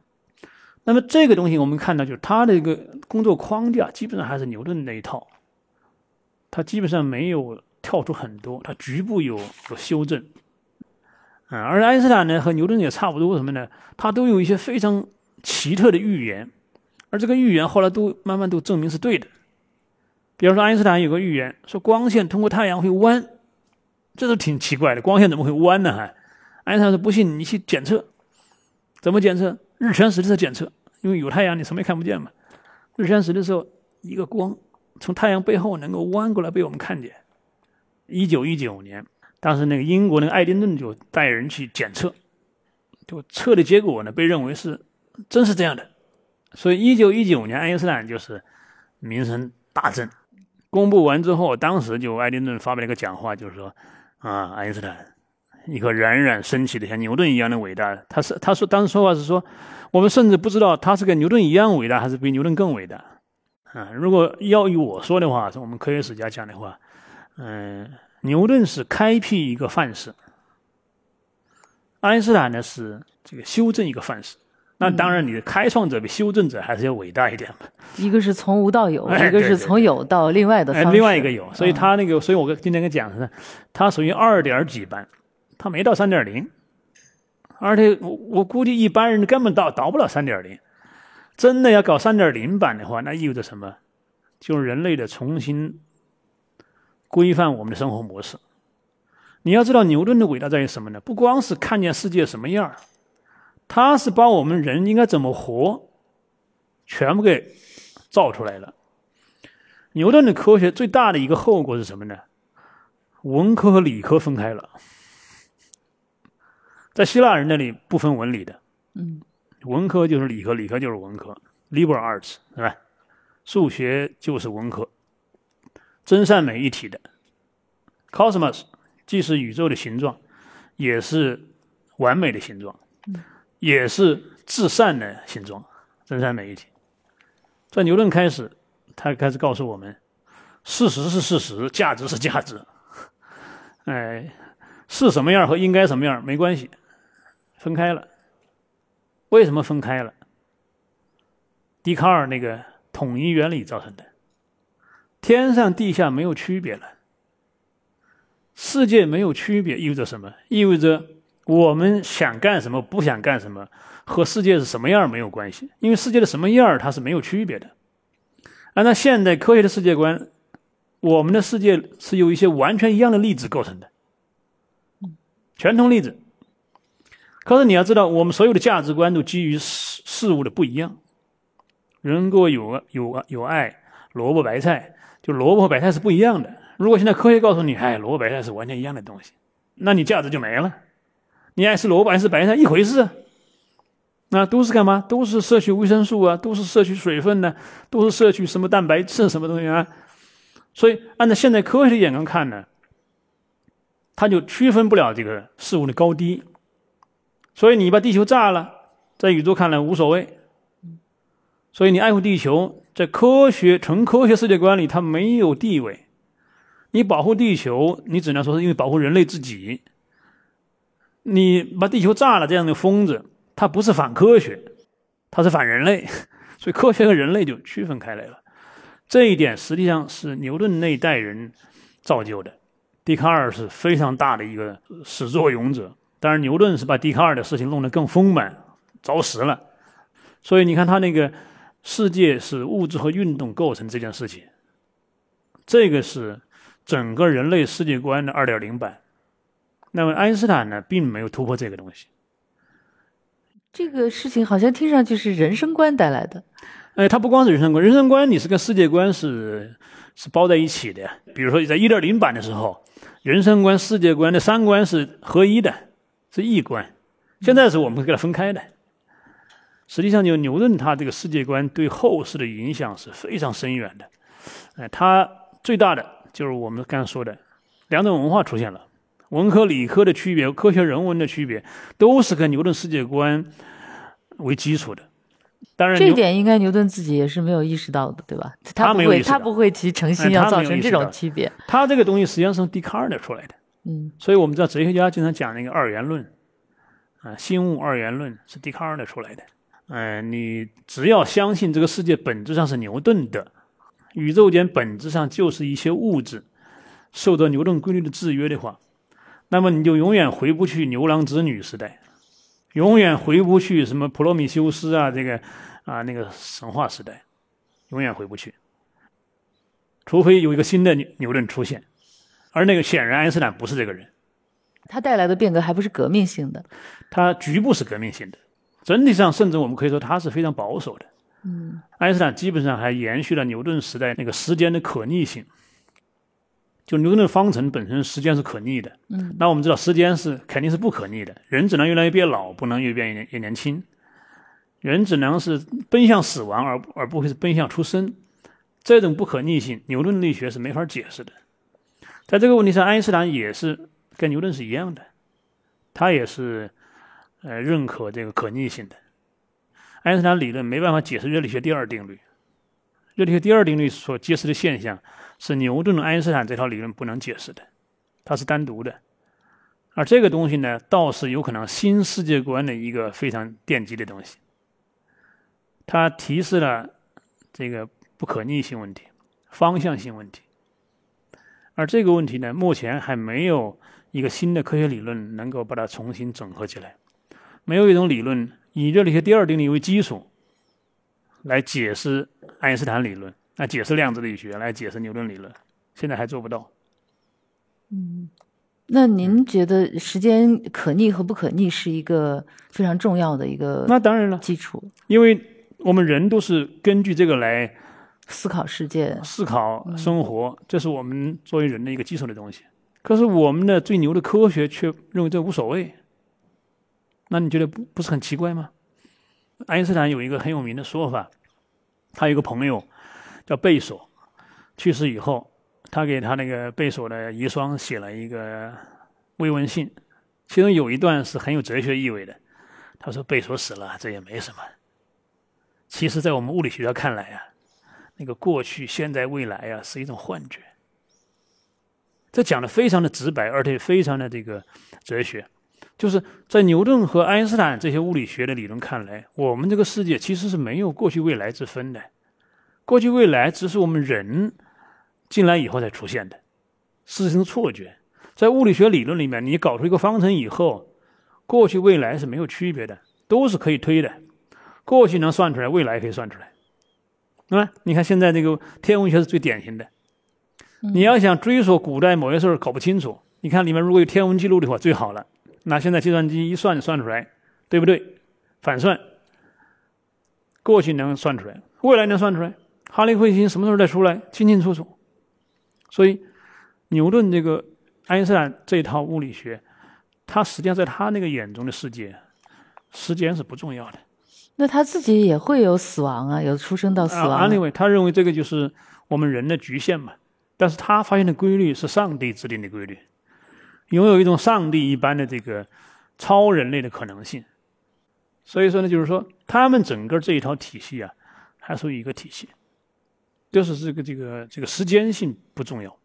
那么这个东西我们看到，就是他的一个工作框架基本上还是牛顿那一套，他基本上没有跳出很多，他局部有有修正。嗯，而爱因斯坦呢和牛顿也差不多，什么呢？他都有一些非常奇特的预言，而这个预言后来都慢慢都证明是对的。比方说，爱因斯坦有个预言说光线通过太阳会弯，这都挺奇怪的，光线怎么会弯呢？还，爱因斯坦说不信你去检测，怎么检测？日全食的时候检测，因为有太阳你什么也看不见嘛。日全食的时候，一个光从太阳背后能够弯过来被我们看见。一九一九年，当时那个英国那个爱丁顿就带人去检测，就测的结果呢被认为是真是这样的。所以一九一九年，爱因斯坦就是名声大振。公布完之后，当时就爱丁顿发表了一个讲话，就是说啊，爱因斯坦。一个冉冉升起的像牛顿一样的伟大，他是他说当时说话是说，我们甚至不知道他是跟牛顿一样伟大，还是比牛顿更伟大。啊，如果要以我说的话，是我们科学史家讲的话，嗯，牛顿是开辟一个范式，爱因斯坦呢是这个修正一个范式。那当然，你的开创者比修正者还是要伟大一点嘛。一个是从无到有，哎一个是从有到另外的方哎，另外一个有，所以嗯他那个，所以我今天跟讲的是，他属于二点几班，他没到三点零，而且我我估计一般人根本到到不了三点零。真的要搞三点零版的话，那意味着什么？就是人类的重新规范我们的生活模式。你要知道，牛顿的伟大在于什么呢？不光是看见世界什么样，他是把我们人应该怎么活，全部给造出来了。牛顿的科学最大的一个后果是什么呢？文科和理科分开了。在希腊人那里不分文理的，嗯，文科就是理科，理科就是文科，liberal arts 是吧？数学就是文科，真善美一体的，cosmos 既是宇宙的形状，也是完美的形状，也是至善的形状，真善美一体。在牛顿开始，他开始告诉我们，事实是事实，价值是价值。[laughs] 哎，是什么样和应该什么样没关系，分开了。为什么分开了？笛卡尔那个统一原理造成的。天上地下没有区别了，世界没有区别，意味着什么？意味着我们想干什么，不想干什么，和世界是什么样没有关系，因为世界的什么样它是没有区别的。按照现代科学的世界观，我们的世界是由一些完全一样的粒子构成的，全通粒子。可是你要知道，我们所有的价值观都基于事事物的不一样。人各有有有爱，萝卜白菜。就萝卜和白菜是不一样的。如果现在科学告诉你，哎，萝卜白菜是完全一样的东西，那你价值就没了。你爱吃萝卜还是白菜一回事。那都是干嘛？都是摄取维生素啊，都是摄取水分呢，都是摄取什么蛋白质什么东西啊。所以按照现在科学的眼光看呢，它就区分不了这个事物的高低。所以你把地球炸了，在宇宙看来无所谓。所以你爱护地球。在科学纯科学世界观里，它没有地位。你保护地球，你只能说是因为保护人类自己。你把地球炸了，这样的疯子，他不是反科学，他是反人类。[laughs] 所以科学和人类就区分开来了。这一点实际上是牛顿那一代人造就的。笛卡尔是非常大的一个始作俑者，当然牛顿是把笛卡尔的事情弄得更丰满，着实了。所以你看他那个。世界是物质和运动构成这件事情，这个是整个人类世界观的二点零版。那么爱因斯坦呢，并没有突破这个东西。这个事情好像听上去是人生观带来的。哎，它不光是人生观，人生观你是跟世界观是是包在一起的。比如说在一点零版的时候，人生观、世界观的三观是合一的，是一观。现在是我们给它分开的。实际上，就牛顿他这个世界观对后世的影响是非常深远的。哎，他最大的就是我们刚才说的两种文化出现了，文科理科的区别，科学人文的区别，都是跟牛顿世界观为基础的。当然，这一点应该牛顿自己也是没有意识到的，对吧？他不会，他不会提诚心要造成这种区别。他这个东西实际上是从笛卡尔那出来的。嗯，所以我们知道哲学家经常讲那个二元论，啊，心物二元论是笛卡尔那出来的。嗯，你只要相信这个世界本质上是牛顿的，宇宙间本质上就是一些物质，受到牛顿规律的制约的话，那么你就永远回不去牛郎织女时代，永远回不去什么普罗米修斯啊，这个啊那个神话时代，永远回不去。除非有一个新的牛牛顿出现，而那个显然爱因斯坦不是这个人，他带来的变革还不是革命性的，他局部是革命性的。整体上，甚至我们可以说它是非常保守的。嗯，爱因斯坦基本上还延续了牛顿时代那个时间的可逆性。就牛顿方程本身时间是可逆的。嗯，那我们知道时间是肯定是不可逆的，人只能越来越变老，不能越变越越年轻。人只能是奔向死亡，而而不会是奔向出生。这种不可逆性，牛顿力学是没法解释的。在这个问题上，爱因斯坦也是跟牛顿是一样的，他也是。呃，认可这个可逆性的，爱因斯坦理论没办法解释热力学第二定律。热力学第二定律所揭示的现象是牛顿的、爱因斯坦这套理论不能解释的，它是单独的。而这个东西呢，倒是有可能新世界观的一个非常奠基的东西。它提示了这个不可逆性问题、方向性问题。而这个问题呢，目前还没有一个新的科学理论能够把它重新整合起来。没有一种理论以热力学第二定律为基础来解释爱因斯坦理论，来解释量子力学，来解释牛顿理论，现在还做不到。嗯，那您觉得时间可逆和不可逆是一个非常重要的一个那当然了基础，因为我们人都是根据这个来思考世界、思考生活，这是我们作为人的一个基础的东西。可是我们的最牛的科学却认为这无所谓。那你觉得不不是很奇怪吗？爱因斯坦有一个很有名的说法，他有个朋友叫贝索，去世以后，他给他那个贝索的遗孀写了一个慰问信，其中有一段是很有哲学意味的。他说：“贝索死了，这也没什么。其实，在我们物理学家看来啊，那个过去、现在、未来啊，是一种幻觉。这讲的非常的直白，而且非常的这个哲学。就是在牛顿和爱因斯坦这些物理学的理论看来，我们这个世界其实是没有过去未来之分的，过去未来只是我们人进来以后才出现的，是一种错觉。在物理学理论里面，你搞出一个方程以后，过去未来是没有区别的，都是可以推的。过去能算出来，未来可以算出来，对吧？你看现在这个天文学是最典型的。你要想追溯古代某些事儿搞不清楚，你看里面如果有天文记录的话，最好了。那现在计算机一算就算出来，对不对？反算，过去能算出来，未来能算出来。哈利彗星什么时候再出来，清清楚楚。所以，牛顿这个爱因斯坦这一套物理学，他实际上在他那个眼中的世界，时间是不重要的。那他自己也会有死亡啊，有出生到死亡。安利伟他认为这个就是我们人的局限嘛，但是他发现的规律是上帝制定的规律。拥有一种上帝一般的这个超人类的可能性，所以说呢，就是说他们整个这一套体系啊，还属于一个体系，就是这个这个这个时间性不重要。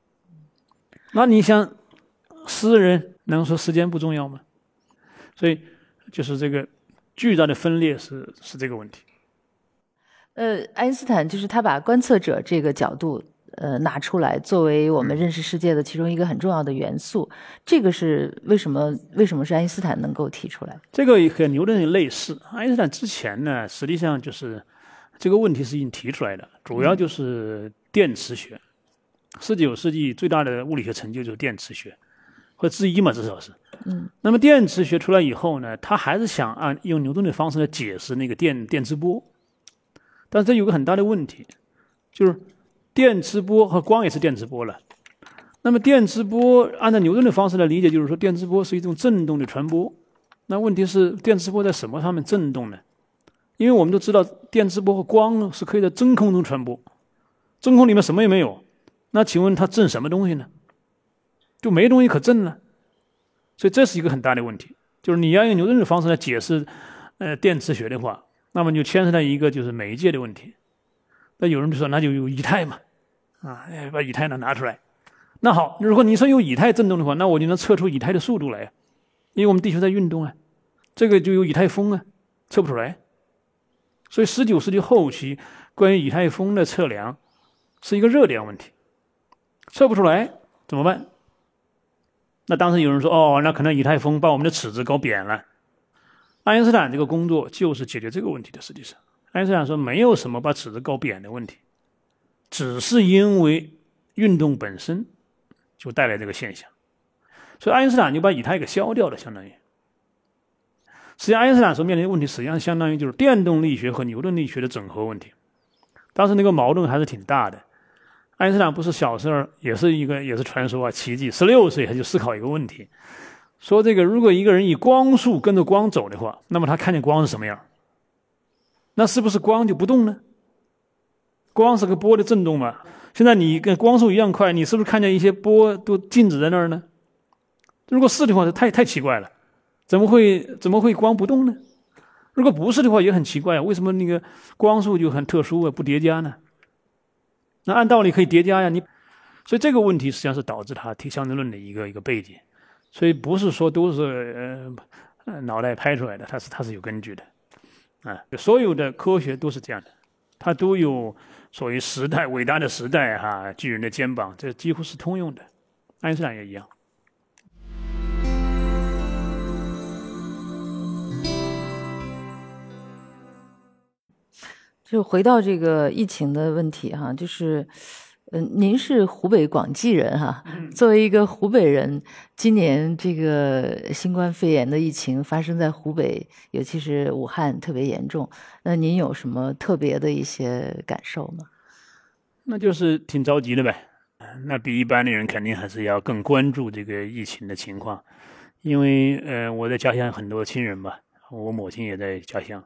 那你想，诗人能说时间不重要吗？所以就是这个巨大的分裂是是这个问题。呃，爱因斯坦就是他把观测者这个角度。呃，拿出来作为我们认识世界的其中一个很重要的元素，这个是为什么？为什么是爱因斯坦能够提出来？这个和牛顿类似。爱因斯坦之前呢，实际上就是这个问题是已经提出来的，主要就是电磁学。十九世纪最大的物理学成就就是电磁学，或之一嘛，至少是。嗯。那么电磁学出来以后呢，他还是想按用牛顿的方式来解释那个电电磁波，但是这有个很大的问题，就是。电磁波和光也是电磁波了，那么电磁波按照牛顿的方式来理解，就是说电磁波是一种振动的传播。那问题是电磁波在什么上面振动呢？因为我们都知道电磁波和光是可以在真空中传播，真空里面什么也没有，那请问它振什么东西呢？就没东西可振了。所以这是一个很大的问题，就是你要用牛顿的方式来解释呃电磁学的话，那么就牵涉到一个就是媒介的问题。那有人就说那就有以太嘛。啊，把以太呢拿出来，那好，如果你说有以太振动的话，那我就能测出以太的速度来，因为我们地球在运动啊，这个就有以太风啊，测不出来。所以十九世纪后期关于以太风的测量是一个热点问题，测不出来怎么办？那当时有人说，哦，那可能以太风把我们的尺子搞扁了。爱因斯坦这个工作就是解决这个问题的。实际上，爱因斯坦说没有什么把尺子搞扁的问题。只是因为运动本身就带来这个现象，所以爱因斯坦就把以太给消掉了，相当于。实际上，爱因斯坦所面临的问题，实际上相当于就是电动力学和牛顿力学的整合问题。当时那个矛盾还是挺大的。爱因斯坦不是小时候也是一个也是传说啊奇迹，十六岁他就思考一个问题，说这个如果一个人以光速跟着光走的话，那么他看见光是什么样？那是不是光就不动呢？光是个波的振动嘛？现在你跟光速一样快，你是不是看见一些波都静止在那儿呢？如果是的话，太太奇怪了，怎么会怎么会光不动呢？如果不是的话，也很奇怪，为什么那个光速就很特殊啊，不叠加呢？那按道理可以叠加呀，你所以这个问题实际上是导致他提相对论的一个一个背景，所以不是说都是呃脑袋拍出来的，它是它是有根据的啊，所有的科学都是这样的，它都有。所谓时代伟大的时代，哈，巨人的肩膀，这几乎是通用的。爱因斯坦也一样。就回到这个疫情的问题，哈，就是。嗯，您是湖北广济人哈。[laughs] 作为一个湖北人，今年这个新冠肺炎的疫情发生在湖北，尤其是武汉特别严重。那您有什么特别的一些感受吗？那就是挺着急的呗。那比一般的人肯定还是要更关注这个疫情的情况，因为呃，我在家乡很多亲人吧，我母亲也在家乡。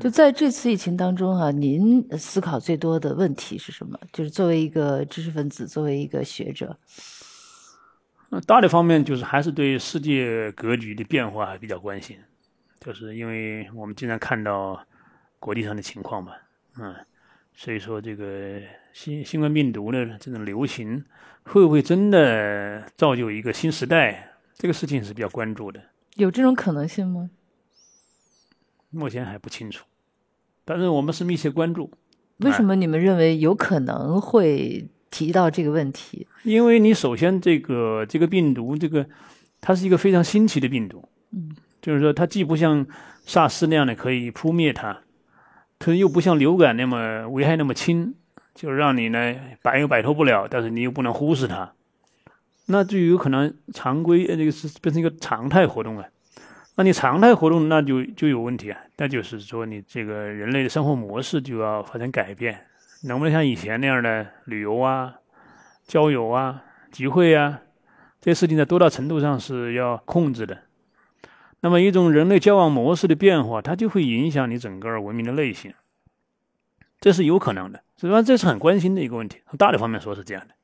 就在这次疫情当中啊，您思考最多的问题是什么？就是作为一个知识分子，作为一个学者，大的方面就是还是对世界格局的变化还比较关心，就是因为我们经常看到国际上的情况嘛，嗯，所以说，这个新新冠病毒的这种流行，会不会真的造就一个新时代？这个事情是比较关注的。有这种可能性吗？目前还不清楚，但是我们是密切关注。为什么你们认为有可能会提到这个问题？因为你首先这个这个病毒，这个它是一个非常新奇的病毒，嗯，就是说它既不像萨斯那样的可以扑灭它，它又不像流感那么危害那么轻，就让你呢摆又摆脱不了，但是你又不能忽视它，那就有可能常规呃这个是变成一个常态活动了。那你常态活动那就就有问题啊，那就是说你这个人类的生活模式就要发生改变，能不能像以前那样的旅游啊、交友啊、集会啊这些事情在多大程度上是要控制的？那么一种人类交往模式的变化，它就会影响你整个文明的类型，这是有可能的。所以说这是很关心的一个问题。从大的方面说是这样的，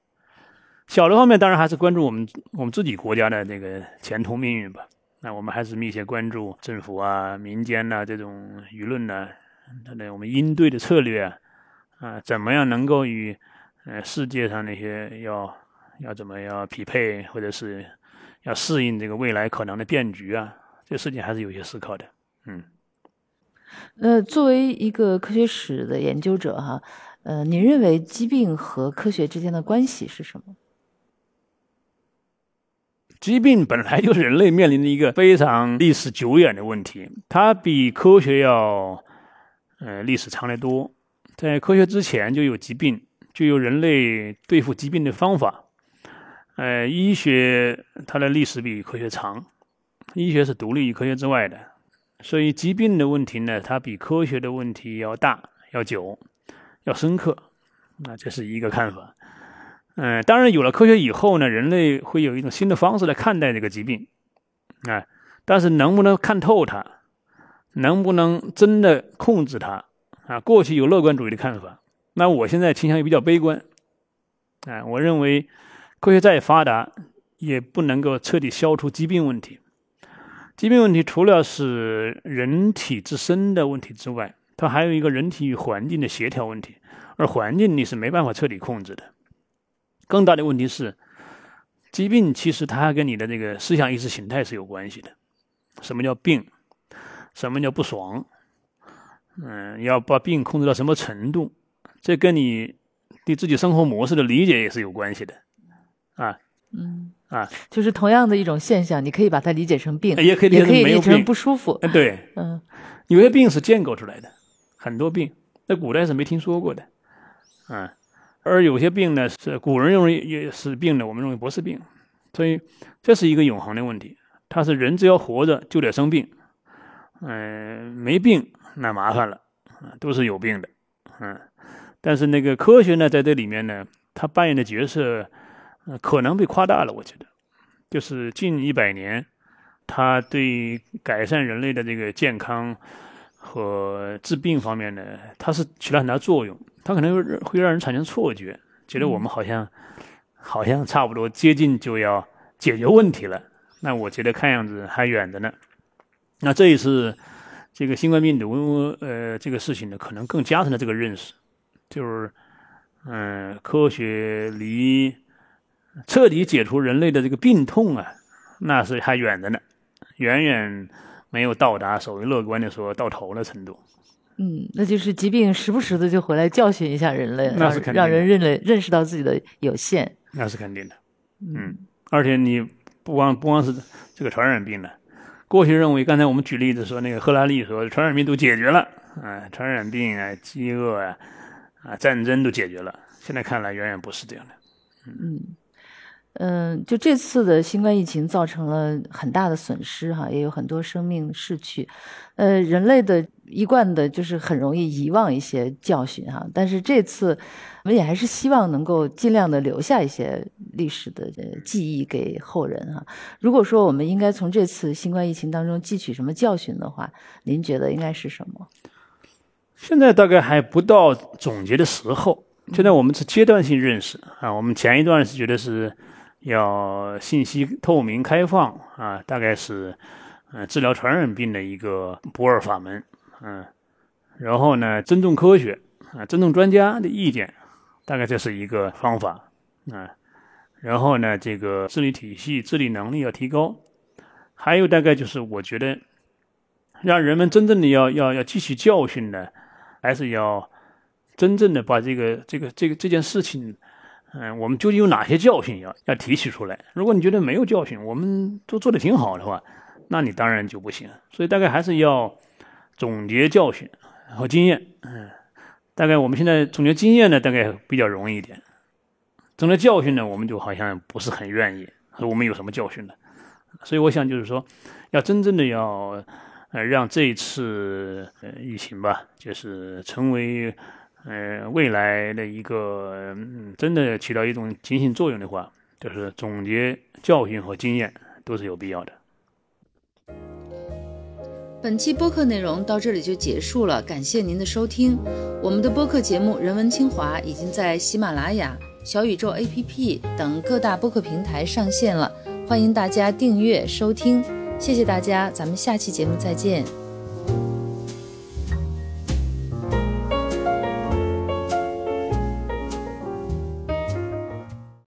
小的方面当然还是关注我们我们自己国家的这个前途命运吧。那我们还是密切关注政府啊、民间呐这种舆论呐，它的我们应对的策略啊，啊，怎么样能够与呃世界上那些要要怎么样匹配，或者是要适应这个未来可能的变局啊，这事情还是有些思考的。嗯，呃，作为一个科学史的研究者哈，呃，您认为疾病和科学之间的关系是什么？疾病本来就是人类面临的一个非常历史久远的问题，它比科学要，呃，历史长得多。在科学之前就有疾病，就有人类对付疾病的方法。呃，医学它的历史比科学长，医学是独立于科学之外的，所以疾病的问题呢，它比科学的问题要大、要久、要深刻。那这是一个看法。嗯，当然有了科学以后呢，人类会有一种新的方式来看待这个疾病，啊，但是能不能看透它，能不能真的控制它，啊，过去有乐观主义的看法，那我现在倾向于比较悲观，啊，我认为科学再发达，也不能够彻底消除疾病问题。疾病问题除了是人体自身的问题之外，它还有一个人体与环境的协调问题，而环境你是没办法彻底控制的。更大的问题是，疾病其实它跟你的这个思想意识形态是有关系的。什么叫病？什么叫不爽？嗯，要把病控制到什么程度？这跟你对自己生活模式的理解也是有关系的。啊，嗯，啊，就是同样的一种现象，你可以把它理解成病，也可以理解成不舒服。嗯，对，嗯有些病是建构出来的，很多病在古代是没听说过的。啊。而有些病呢，是古人认为也是病的，我们认为不是病，所以这是一个永恒的问题。他是人只要活着就得生病，嗯、没病那麻烦了，啊，都是有病的，嗯。但是那个科学呢，在这里面呢，它扮演的角色，可能被夸大了。我觉得，就是近一百年，它对改善人类的这个健康和治病方面呢，它是起了很大作用。它可能会会让人产生错觉，觉得我们好像好像差不多接近就要解决问题了。那我觉得看样子还远着呢。那这一次这个新冠病毒呃这个事情呢，可能更加深了这个认识，就是嗯、科学离彻底解除人类的这个病痛啊，那是还远着呢，远远没有到达所谓乐观的说到头的程度。嗯，那就是疾病时不时的就回来教训一下人类，让那是肯定的。让人认了认识到自己的有限。那是肯定的，嗯，而且你不光不光是这个传染病了，过去认为刚才我们举例子说那个赫拉利说传染病都解决了，啊，传染病啊、饥饿啊、啊战争都解决了，现在看来远远不是这样的。嗯，嗯就这次的新冠疫情造成了很大的损失哈，也有很多生命逝去。呃，人类的一贯的就是很容易遗忘一些教训哈，但是这次我们也还是希望能够尽量的留下一些历史的记忆给后人哈。如果说我们应该从这次新冠疫情当中汲取什么教训的话，您觉得应该是什么？现在大概还不到总结的时候，现在我们是阶段性认识啊。我们前一段是觉得是要信息透明开放啊，大概是呃治疗传染病的一个不二法门，嗯、然后呢尊重科学啊，尊重专家的意见，大概这是一个方法啊。然后呢，这个治理体系、治理能力要提高。还有大概就是，我觉得让人们真正的要要要汲取教训呢，还是要真正的把这个这个这个这件事情，嗯，我们究竟有哪些教训要要提取出来？如果你觉得没有教训，我们都做的挺好的话，那你当然就不行。所以大概还是要总结教训和经验。嗯，大概我们现在总结经验呢，大概比较容易一点。总结教训呢，我们就好像不是很愿意。我们有什么教训呢？所以我想就是说，要真正的要呃让这一次呃疫情吧，就是成为呃未来的一个嗯真的起到一种警醒作用的话，就是总结教训和经验都是有必要的。本期播客内容到这里就结束了，感谢您的收听。我们的播客节目《人文清华》已经在喜马拉雅、小宇宙 APP 等各大播客平台上线了。欢迎大家订阅收听，谢谢大家，咱们下期节目再见。